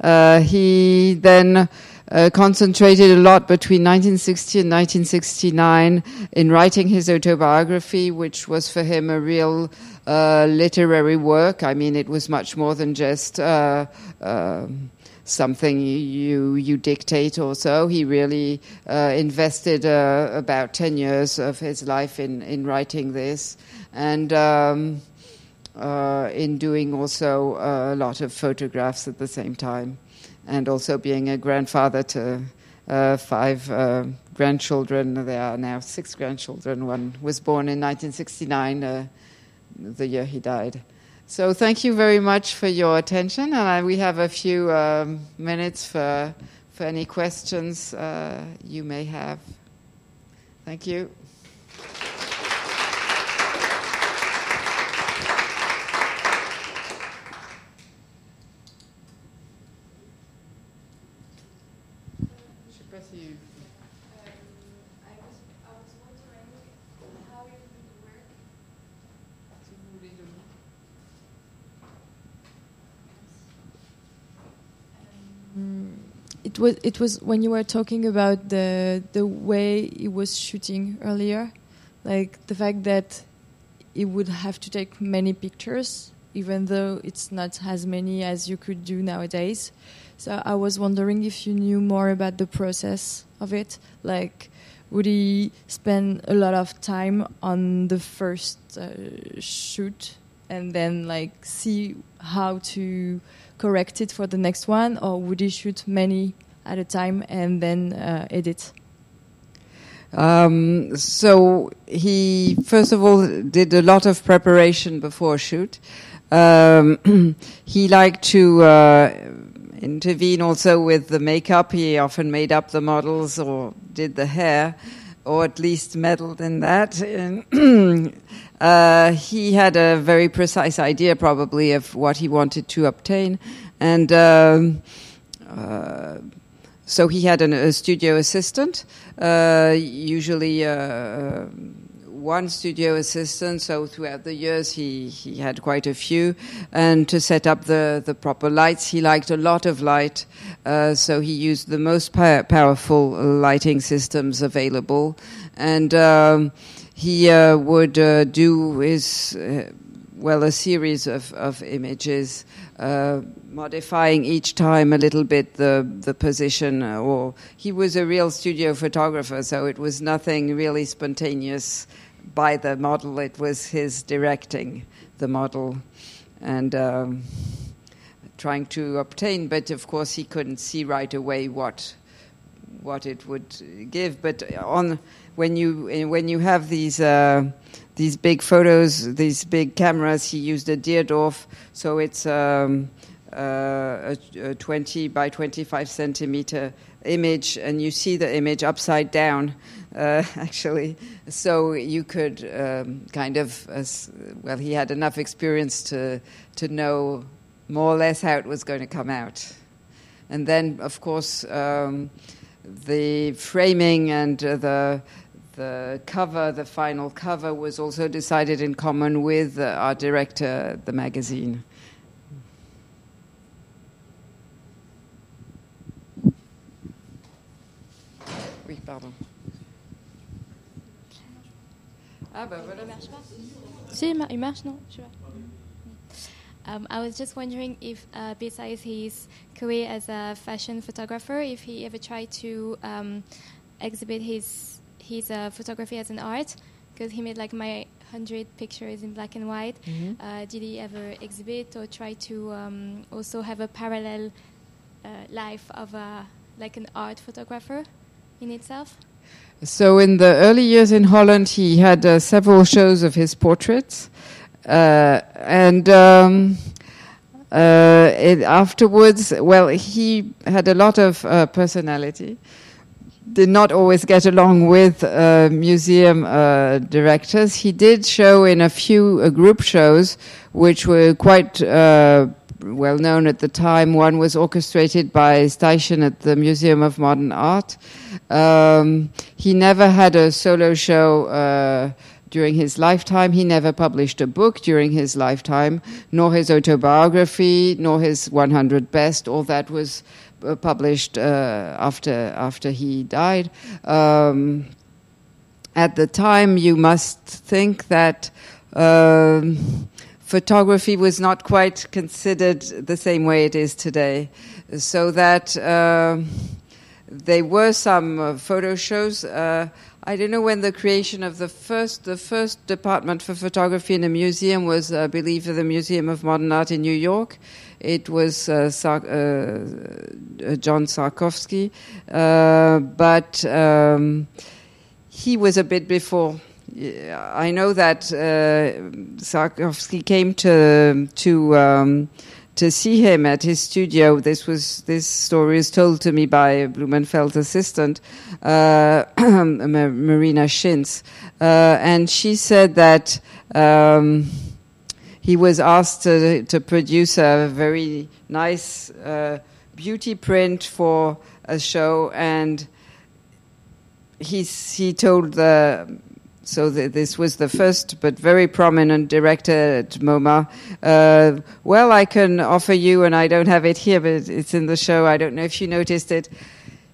Uh, he then uh, concentrated a lot between 1960 and 1969 in writing his autobiography, which was for him a real uh, literary work. I mean, it was much more than just uh, um, something you you dictate or so. He really uh, invested uh, about ten years of his life in in writing this and. Um, uh, in doing also a lot of photographs at the same time, and also being a grandfather to uh, five uh, grandchildren. There are now six grandchildren. One was born in 1969, uh, the year he died. So thank you very much for your attention, and I, we have a few um, minutes for for any questions uh, you may have. Thank you. It was it was when you were talking about the the way he was shooting earlier, like the fact that he would have to take many pictures, even though it's not as many as you could do nowadays. So I was wondering if you knew more about the process of it, like. Would he spend a lot of time on the first uh, shoot and then like see how to correct it for the next one, or would he shoot many at a time and then uh, edit? Um, so he first of all did a lot of preparation before shoot. Um, he liked to uh, intervene also with the makeup. He often made up the models or did the hair, or at least meddled in that. uh, he had a very precise idea, probably, of what he wanted to obtain, and. Um, uh, so he had an, a studio assistant, uh, usually uh, one studio assistant. So throughout the years, he, he had quite a few. And to set up the, the proper lights, he liked a lot of light. Uh, so he used the most pow- powerful lighting systems available. And um, he uh, would uh, do his, well, a series of, of images modifying each time a little bit the the position. Uh, or he was a real studio photographer, so it was nothing really spontaneous by the model. It was his directing the model and um, trying to obtain. But of course, he couldn't see right away what what it would give. But on when you when you have these. Uh, these big photos, these big cameras. He used a Deardorff, so it's um, uh, a, a 20 by 25 centimeter image, and you see the image upside down, uh, actually. So you could um, kind of, as, well, he had enough experience to, to know more or less how it was going to come out. And then, of course, um, the framing and uh, the the cover, the final cover, was also decided in common with uh, our director, the magazine. Oui, pardon. Ah bah voilà. Il marche pas Si, il marche, non je um, I was just wondering if, uh, besides his career as a fashion photographer, if he ever tried to um, exhibit his his uh, photography as an art, because he made like my hundred pictures in black and white. Mm-hmm. Uh, did he ever exhibit or try to um, also have a parallel uh, life of a like an art photographer? in itself? So in the early years in Holland, he had uh, several shows of his portraits, uh, and um, uh, it, afterwards, well, he had a lot of uh, personality. Did not always get along with uh, museum uh, directors. He did show in a few group shows, which were quite well known at the time. One was orchestrated by Steichen at the Museum of Modern Art. Um, he never had a solo show uh, during his lifetime. He never published a book during his lifetime, nor his autobiography, nor his 100 Best. All that was uh, published uh, after after he died. Um, at the time, you must think that. Um, photography was not quite considered the same way it is today. So that uh, there were some uh, photo shows. Uh, I don't know when the creation of the first the first department for photography in a museum was, I believe, the Museum of Modern Art in New York. It was uh, Sar- uh, uh, John Szarkowski, but um, he was a bit before I know that uh, Szarkowski came to to um, to see him at his studio. This was this story is told to me by Blumenfeld's assistant, uh, Marina Schinz, uh, and she said that. Um, he was asked to, to, produce a very nice uh, beauty print for a show, and he he told the so this was the first but very prominent director at MoMA. Uh, well, I can offer you, and I don't have it here, but it's in the show. I don't know if you noticed it.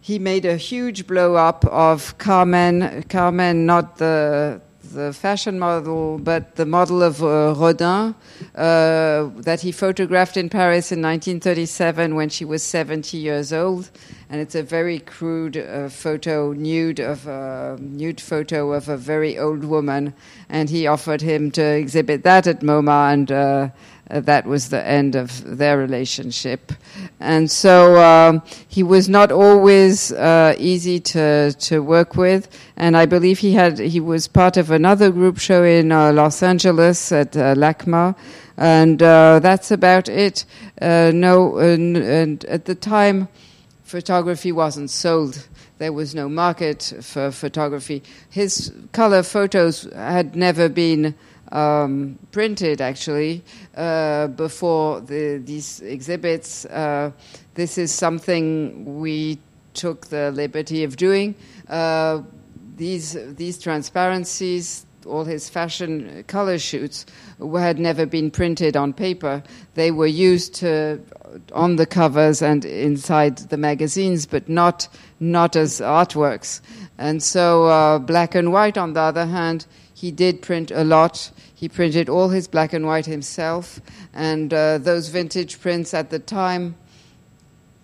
He made a huge blow up of Carmen, Carmen, not the the fashion model, but the model of uh, Rodin uh, that he photographed in Paris in 1937 when she was 70 years old, and it's a very crude uh, photo, nude of a nude photo of a very old woman, and he offered him to exhibit that at MoMA, and uh, that was the end of their relationship. And so um, he was not always uh, easy to, to work with. And I believe he had he was part of another group show in uh, Los Angeles at uh, LACMA. And uh, that's about it. Uh, no, and, and at the time, photography wasn't sold there was no market for photography. His color photos had never been um, printed actually uh, before the, these exhibits. Uh, this is something we took the liberty of doing. Uh, these these transparencies, all his fashion color shoots, had never been printed on paper. They were used to, on the covers and inside the magazines, but not not as artworks. And so, uh, black and white, on the other hand, he did print a lot. He printed all his black and white himself, and uh, those vintage prints at the time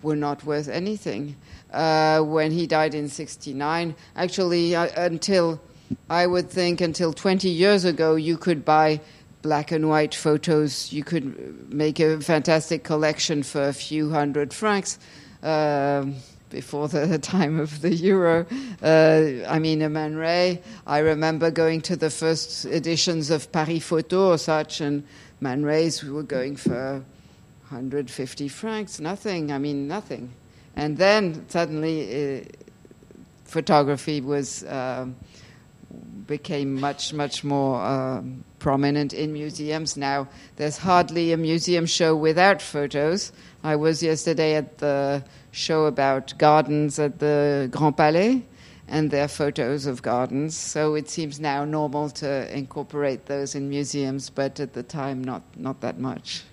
were not worth anything. Uh, when he died in 69, actually, uh, until I would think until 20 years ago, you could buy black and white photos. You could make a fantastic collection for a few hundred francs. Um, before the time of the euro. Uh, I mean, a Man Ray. I remember going to the first editions of Paris Photo or such, and Man Rays were going for 150 francs, nothing. I mean, nothing. And then suddenly, uh, photography was um, became much, much more um, prominent in museums. Now, there's hardly a museum show without photos. I was yesterday at the show about gardens at the Grand Palais and their photos of gardens. So it seems now normal to incorporate those in museums, but at the time, not, not that much.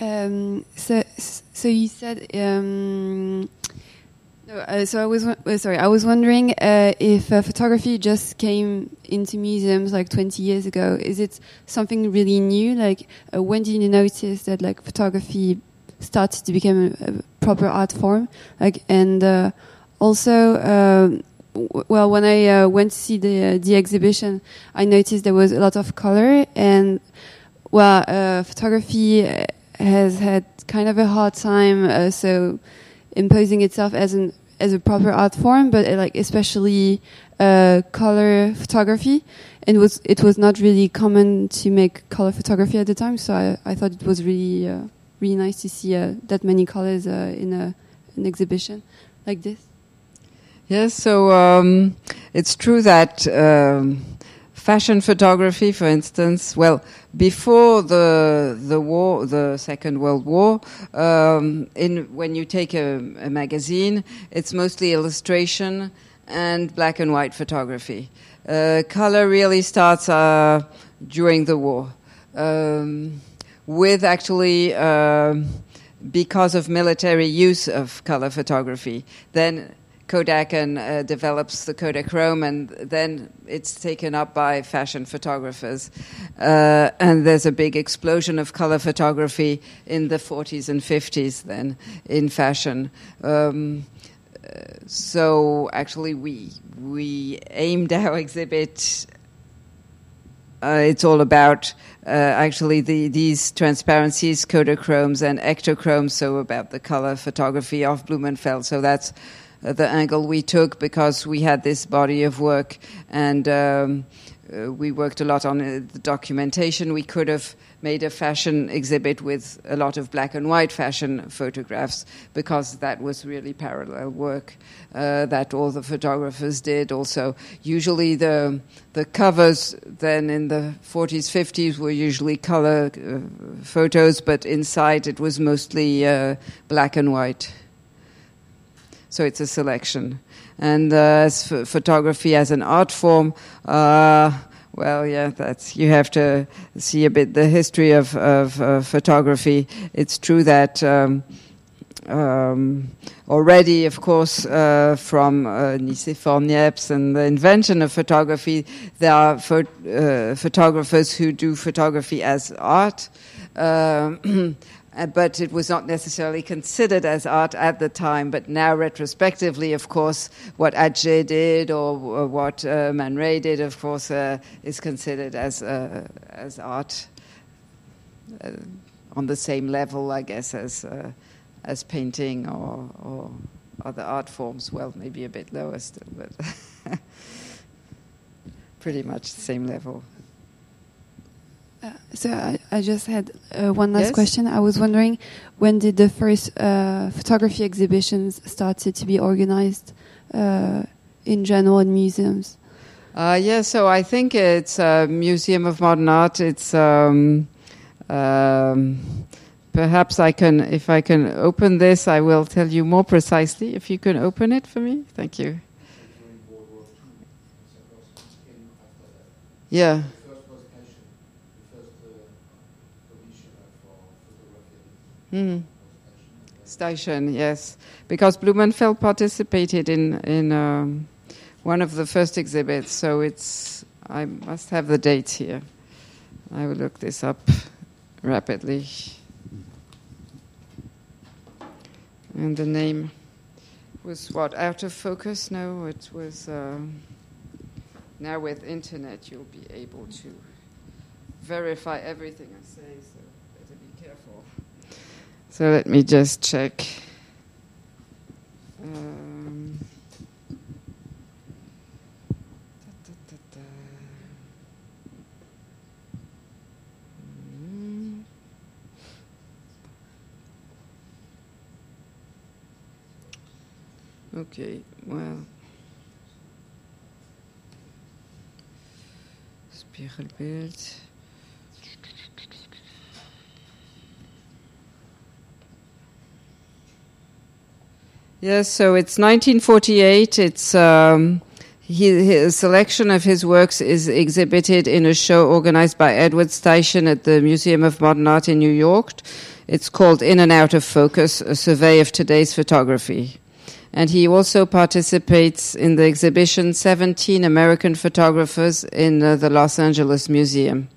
Um, so, so you said um, uh, so I was uh, sorry. I was wondering uh, if uh, photography just came into museums like 20 years ago. Is it something really new? Like, uh, when did you notice that like photography started to become a, a proper art form? Like, and uh, also, um, well, when I went to see the the exhibition, I noticed there was a lot of color and well, photography has had kind of a hard time, so imposing itself as an as a proper art form, but uh, like especially uh, color photography, and was it was not really common to make color photography at the time. So I, I thought it was really uh, really nice to see uh, that many colors uh, in a, an exhibition like this. Yes, so um, it's true that. Um, fashion photography, for instance, well, before the the war, the Second World War, um, in when you take a, a, magazine, it's mostly illustration and black and white photography. Uh, color really starts uh, during the war, um, with actually. Uh, because of military use of color photography, then Kodak and uh, develops the Kodachrome, and then it's taken up by fashion photographers. Uh, and there's a big explosion of color photography in the 40s and 50s, then in fashion. Um, so actually, we we aimed our exhibit. Uh, it's all about uh, actually the, these transparencies, Kodachromes and Ektachromes, so about the color photography of Blumenfeld. So that's the angle we took because we had this body of work and um, uh, we worked a lot on uh, the documentation. We could have made a fashion exhibit with a lot of black and white fashion photographs because that was really parallel work uh, that all the photographers did. Also, usually the the covers then in the 40s, 50s were usually color uh, photos, but inside it was mostly black and white so it's a selection. And uh, as photography as an art form, uh, well, yeah, that's you have to see a bit the history of, of uh, photography. It's true that. Um, um, already, of course, uh, from uh, Nicephore Niepce and the invention of photography, there are pho- uh, photographers who do photography as art. Um, Uh, but it was not necessarily considered as art at the time. But now, retrospectively, of course, what Atget did or, or what uh, Man Ray did, of course, uh, is considered as uh, as art uh, on the same level, I guess, as as painting or, or other art forms. Well, maybe a bit lower still, but pretty much the same level. Uh, so I, I, just had uh, one last yes? question. I was wondering when did the first uh, photography exhibitions started to be organized uh, in general in museums? Uh, yeah, so I think it's a Museum of Modern Art. It's um, um, perhaps I can, if I can open this, I will tell you more precisely. If you can open it for me, thank you. Yeah. Mm. Station, yes, because Blumenfeld participated in in um, one of the first exhibits, so it's I must have the date here. I will look this up rapidly. And the name was what? Out of focus? No, it was. Uh, now with internet, you'll be able to verify everything I say. So. Let me just check. Um. Okay, well. Spiegelbeeld. Yes, so it's 1948. It's um, he, his selection of his works is exhibited in a show organized by Edward Steichen at the Museum of Modern Art in New York. It's called In and Out of Focus: A Survey of Today's Photography. And he also participates in the exhibition 17 American Photographers in uh, the Los Angeles Museum.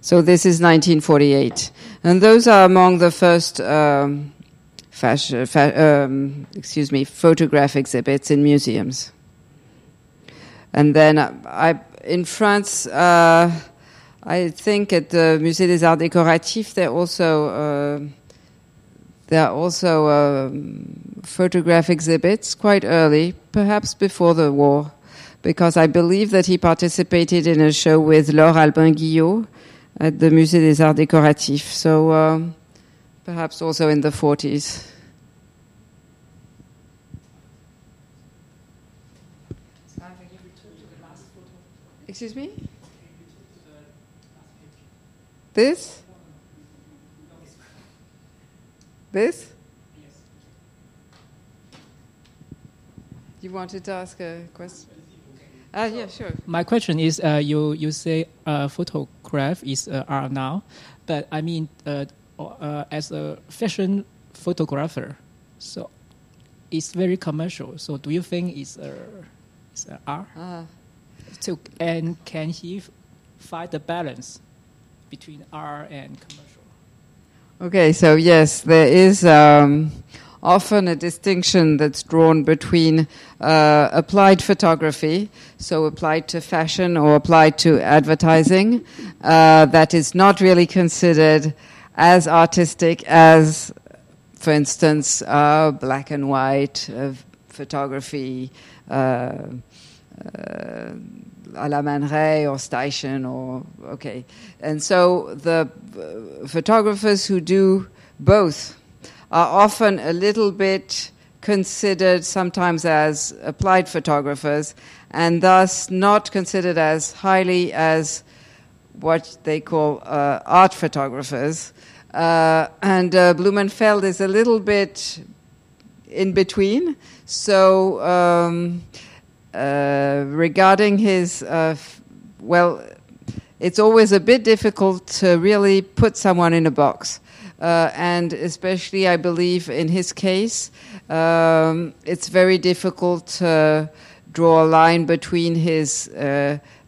So this is 1948. And those are among the first um, fashion, fa- um, excuse me, photograph exhibits in museums. And then I, in France, uh, I think at the Musée des Arts Décoratifs there also uh, there are also um, photograph exhibits quite early, perhaps before the war, because I believe that he participated in a show with Laure Albin Guillot at the Musée des Arts Décoratifs. So um, perhaps also in the 40s. Excuse me? This? This? You wanted to ask a question? Ah, yeah, sure. My question is, uh, you you say uh, photograph is uh, art now, but I mean, uh, uh, as a fashion photographer, so it's very commercial. So do you think it's a it's a art? Ah. So and can he find the balance between art and commercial? Okay, so yes, there is um, often a distinction that's drawn between uh, applied photography, so applied to fashion or applied to advertising, uh, that is not really considered as artistic as, for instance, uh, black and white uh, photography. Uh, uh, à la Man Ray or Steichen or okay, and so the uh, photographers who do both are often a little bit considered sometimes as applied photographers and thus not considered as highly as what they call uh, art photographers. Uh, and uh, Blumenfeld is a little bit in between. So, um, uh, regarding his, uh, f- well, it's always a bit difficult to really put someone in a box. Uh, and especially, I believe, in his case, um, it's very difficult to draw a line between his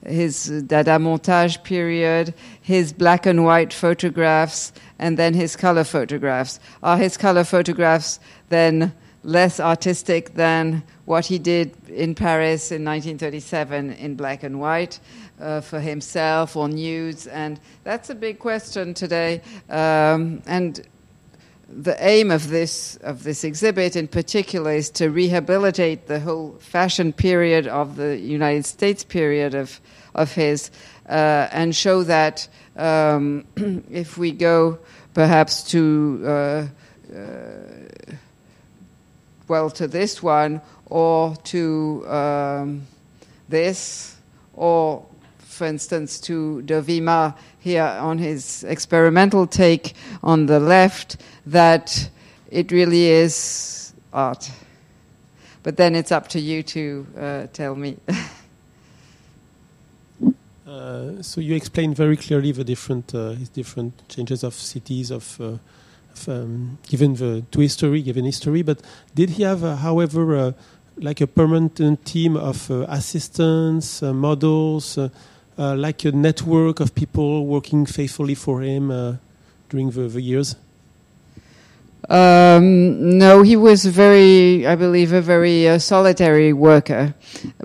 his Dada montage period, his black and white photographs, and then his color photographs. Are his color photographs then less artistic than what he did in Paris in 1937 in black and white? uh, for himself or nudes, and that's a big question today. Um, and the aim of this of this exhibit, in particular, is to rehabilitate the whole fashion period of the United States period of of his, uh, and show that um, if we go perhaps to uh, uh, well to this one or to um, this or for instance, to Dovima here on his experimental take on the left, that it really is art. But then it's up to you to uh, tell me. uh, so you explained very clearly the different uh, different changes of cities of. Uh, of um, given the to history, given history, but did he have, uh, however, uh, like a permanent team of assistants, models, like a network of people working faithfully for him uh, during the, the years? Um, no, he was very, I believe, a very uh, solitary worker,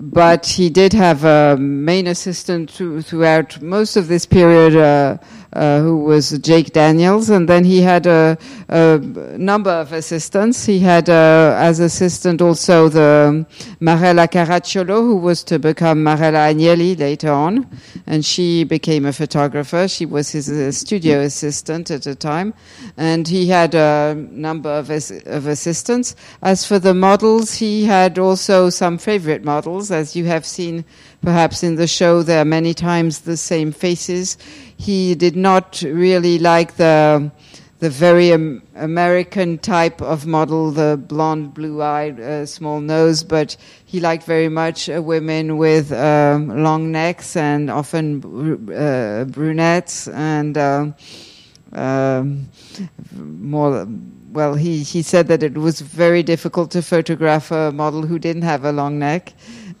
but he did have a main assistant throughout most of this period. Uh, uh, who was Jake Daniels, and then he had a, a number of assistants. He had uh, as assistant also the Marella Caracciolo, who was to become Marella Agnelli later on, and she became a photographer. She was his uh, studio assistant at the time, and he had a number of, of assistants. As for the models, he had also some favorite models, as you have seen perhaps in the show there are many times the same faces. He did not really like the the very um, American type of model, the blonde, blue-eyed, uh, small nose, but he liked very much uh, women with um, long necks and often br- uh, brunettes and uh, um, more. Well, he, he said that it was very difficult to photograph a model who didn't have a long neck.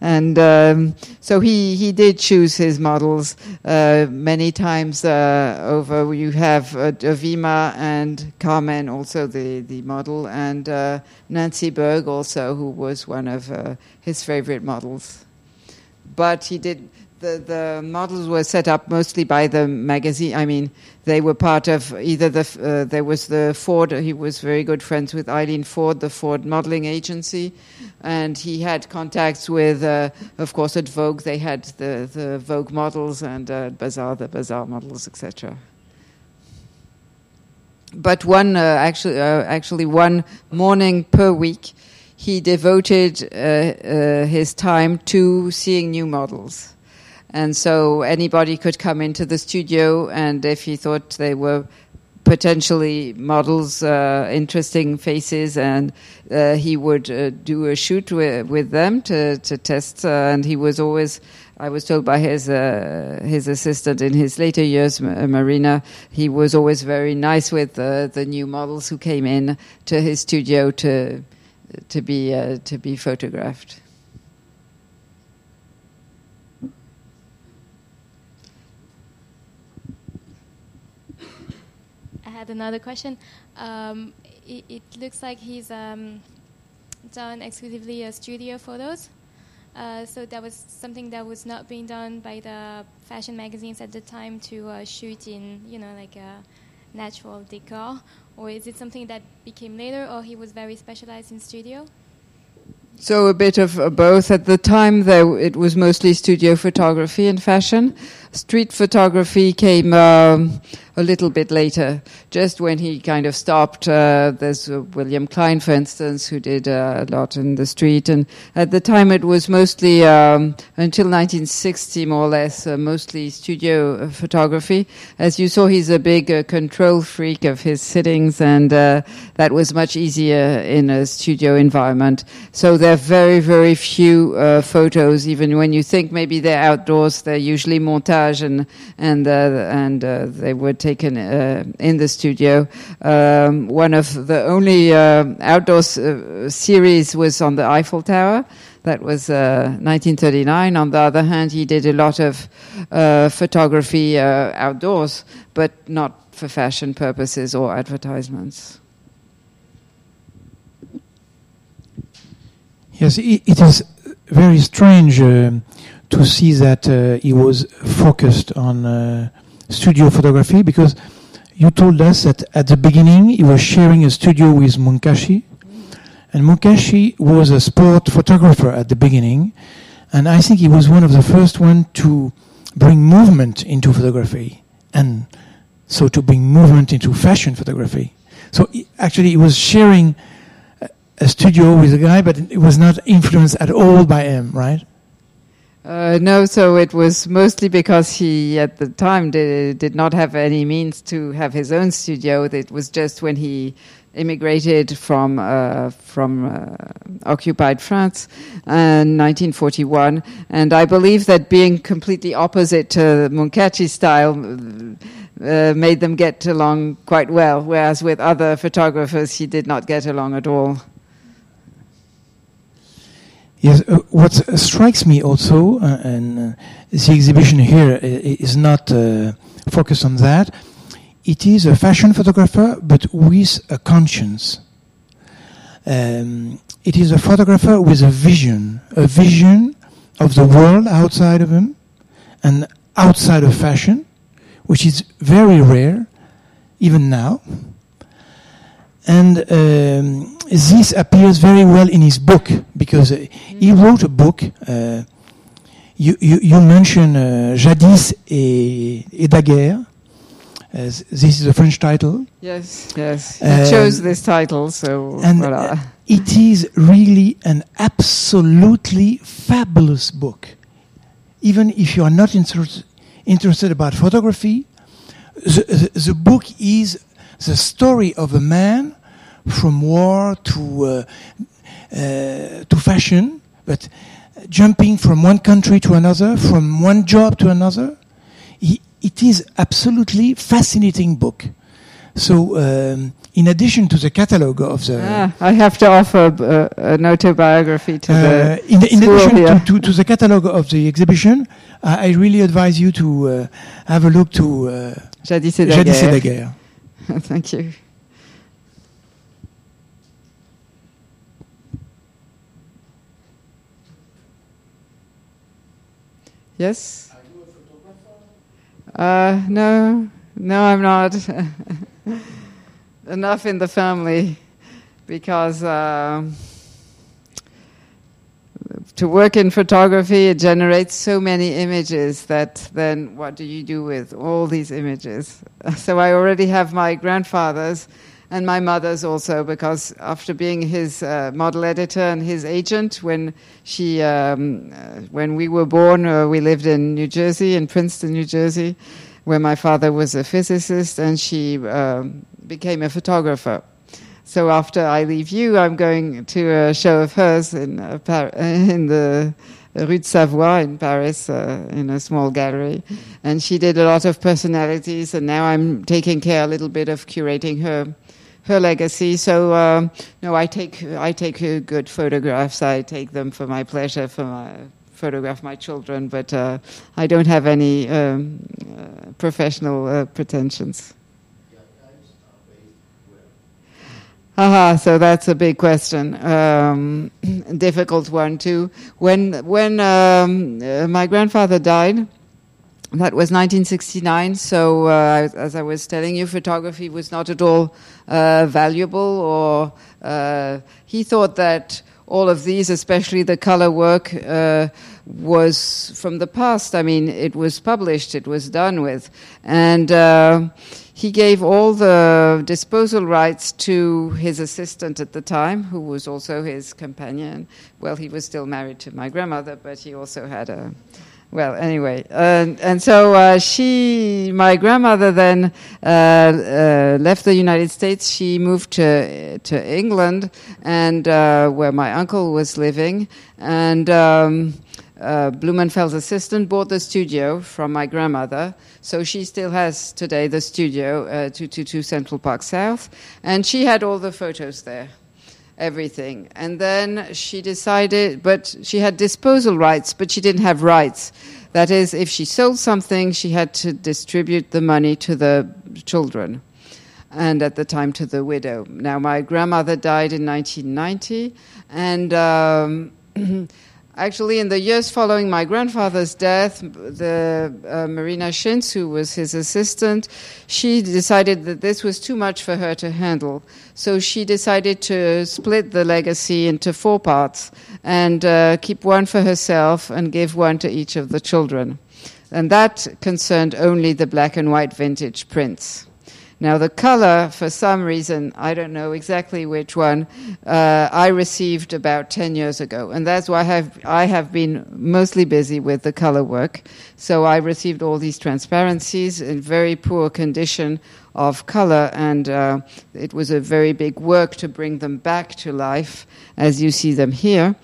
And um, so he, he did choose his models uh, many times uh, over. You have uh, Dovima and Carmen, also the, the model, and uh, Nancy Berg, also, who was one of uh, his favorite models. But he did the, the models were set up mostly by the magazine. I mean, they were part of either the, uh, there was the Ford, he was very good friends with Eileen Ford, the Ford modeling agency, and he had contacts with, uh, of course, at Vogue, they had the, the Vogue models and uh, Bazaar, the Bazaar models, etc. But one, uh, actually, uh, actually, one morning per week, he devoted uh, his time to seeing new models. And so anybody could come into the studio, and if he thought they were potentially models, uh, interesting faces, and uh, he would uh, do a shoot with, with them to, to test. Uh, and he was always, I was told by his uh, his assistant in his later years, Marina, he was always very nice with the new models who came in to his studio to to be uh, to be photographed. I another question. Um, it, it, looks like he's um, done exclusively uh, studio photos. Uh, so that was something that was not being done by the fashion magazines at the time to uh, shoot in, you know, like a natural decor, or is it something that became later, or he was very specialized in studio? So a bit of both. At the time, there it was mostly studio photography and fashion. Street photography came um, a little bit later, just when he kind of stopped. Uh, there's uh, William Klein, for instance, who did uh, a lot in the street, and at the time it was mostly um, until 1960, more or less, uh, mostly studio uh, photography. As you saw, he's a big uh, control freak of his sittings, and that was much easier in a studio environment. So there are very, very few photos, even when you think maybe they're outdoors, they're usually montage and and and they were taken uh, in the studio. Um, one of the only outdoor series was on the Eiffel Tower. That was 1939. On the other hand, he did a lot of photography outdoors, but not for fashion purposes or advertisements. Yes, it, it is very strange uh, to see that uh, he was focused on uh, studio photography because you told us that at the beginning he was sharing a studio with Munkácsi, and Munkácsi was a sport photographer at the beginning, and I think he was one of the first one to bring movement into photography, and so to bring movement into fashion photography. So actually, he was sharing a studio with a guy, but it was not influenced at all by him, right? Uh, no, so it was mostly because he, at the time, did, did not have any means to have his own studio. It was just when he immigrated from uh, from uh, occupied France in 1941, and I believe that being completely opposite to Munkácsi's style uh, made them get along quite well, whereas with other photographers he did not get along at all. Yes, uh, what strikes me also, uh, and uh, the exhibition here is not uh, focused on that, it is a fashion photographer but with a conscience. Um, it is a photographer with a vision, a vision of the world outside of him and outside of fashion, which is very rare, even now. And um, this appears very well in his book because uh, he wrote a book. Uh, you, you, you mentioned uh, Jadis et, et Daguerre. this is a French title. Yes, yes. Um, he chose this title, so and voila. it is really an absolutely fabulous book. Even if you are not inter interested about photography, the, the, the book is the story of a man from war to uh, uh, to fashion, but jumping from one country to another, from one job to another. He, it is absolutely fascinating book. So, um, in addition to the catalogue of the, ah, I have to offer uh, an autobiography to uh, the in, in addition to, to, to, the catalogue of the exhibition, I, I really advise you to uh, have a look to uh, Jadis et Daguerre. Thank you. Yes? Are you a photographer? Uh, no, no, I'm not. Enough in the family because uh, to work in photography, it generates so many images that then what do you do with all these images? So I already have my grandfather's and my mother's also because after being his uh, model editor and his agent when she um, uh, when we were born uh, we lived in New Jersey in Princeton New Jersey where my father was a physicist and she um, became a photographer. So after I leave you I'm going to a show of hers in uh, Par- in the Rue de Savoie in Paris uh, in a small gallery. And she did a lot of personalities and now I'm taking care a little bit of curating her her legacy. So um, no, I take I take good photographs. I take them for my pleasure, for my photograph my children, but uh, I don't have any um, uh, professional uh, pretensions. Aha, so that's a big question, um, difficult one too. When when um, uh, my grandfather died, that was 1969. So, uh, as I was telling you, photography was not at all uh, valuable, or uh, he thought that all of these, especially the color work, uh, was from the past. I mean, it was published, it was done with, and uh, he gave all the disposal rights to his assistant at the time, who was also his companion. Well, he was still married to my grandmother, but he also had a well, anyway, and so uh, she, my grandmother, then uh, uh, left the United States. She moved to to England, and uh, where my uncle was living, and. Um, uh, Blumenfeld's assistant bought the studio from my grandmother, so she still has today the studio, uh, 222 Central Park South, and she had all the photos there everything. And then she decided, but she had disposal rights, but she didn't have rights. That is, if she sold something, she had to distribute the money to the children, and at the time to the widow. Now, my grandmother died in 1990, and um, Actually, in the years following my grandfather's death, the uh, Marina Schinz, who was his assistant, she decided that this was too much for her to handle. So she decided to split the legacy into four parts and uh, keep one for herself and give one to each of the children. And that concerned only the black and white vintage prints. Now, the color, for some reason, I don't know exactly which one, uh, I received about 10 years ago. And that's why I have, I have been mostly busy with the color work. So I received all these transparencies in very poor condition of color, and uh, it was a very big work to bring them back to life as you see them here.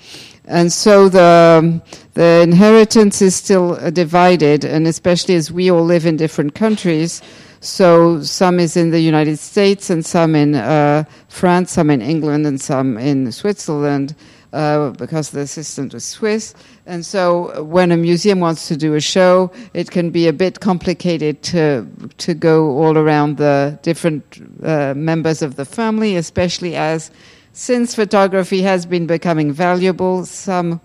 And so the, the inheritance is still uh, divided, and especially as we all live in different countries, so some is in the United States and some in uh, France, some in England, and some in Switzerland. Uh, because the assistant was Swiss. And so when a museum wants to do a show, it can be a bit complicated to, to go all around the different uh, members of the family, especially as since photography has been becoming valuable, some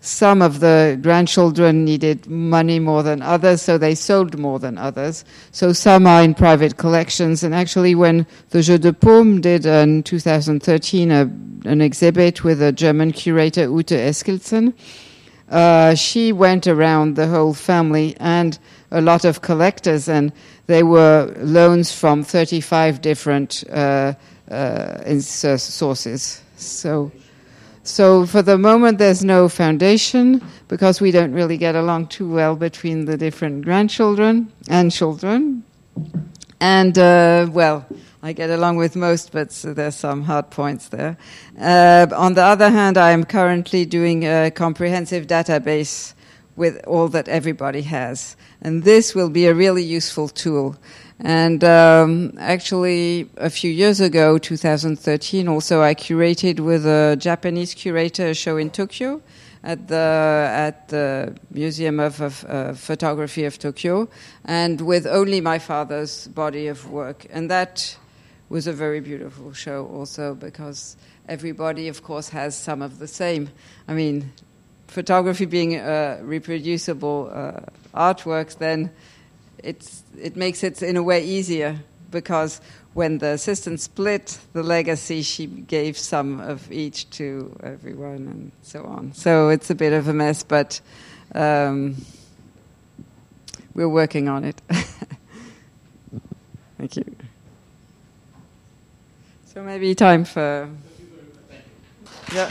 some of the grandchildren needed money more than others, so they sold more than others. So some are in private collections. And actually, when the Jeu de Paume did in 2013 a, an exhibit with a German curator, Ute Eskildsen, uh, she went around the whole family and a lot of collectors, and they were loans from 35 different uh, uh, sources. So. So for the moment, there's no foundation because we don't really get along too well between the different grandchildren and children. And uh, well, I get along with most, but there's some hard points there. Uh, on the other hand, I am currently doing a comprehensive database with all that everybody has. And this will be a really useful tool. And um, actually, a few years ago, 2013, also I curated with a Japanese curator a show in Tokyo at the at the Museum of, of uh, Photography of Tokyo, and with only my father's body of work, and that was a very beautiful show also because everybody, of course, has some of the same. I mean, photography being a reproducible uh, artworks, then it's it makes it in a way easier because when the assistant split the legacy, she gave some of each to everyone and so on. So it's a bit of a mess, but um, we're working on it. Thank you. So maybe time for. Yeah.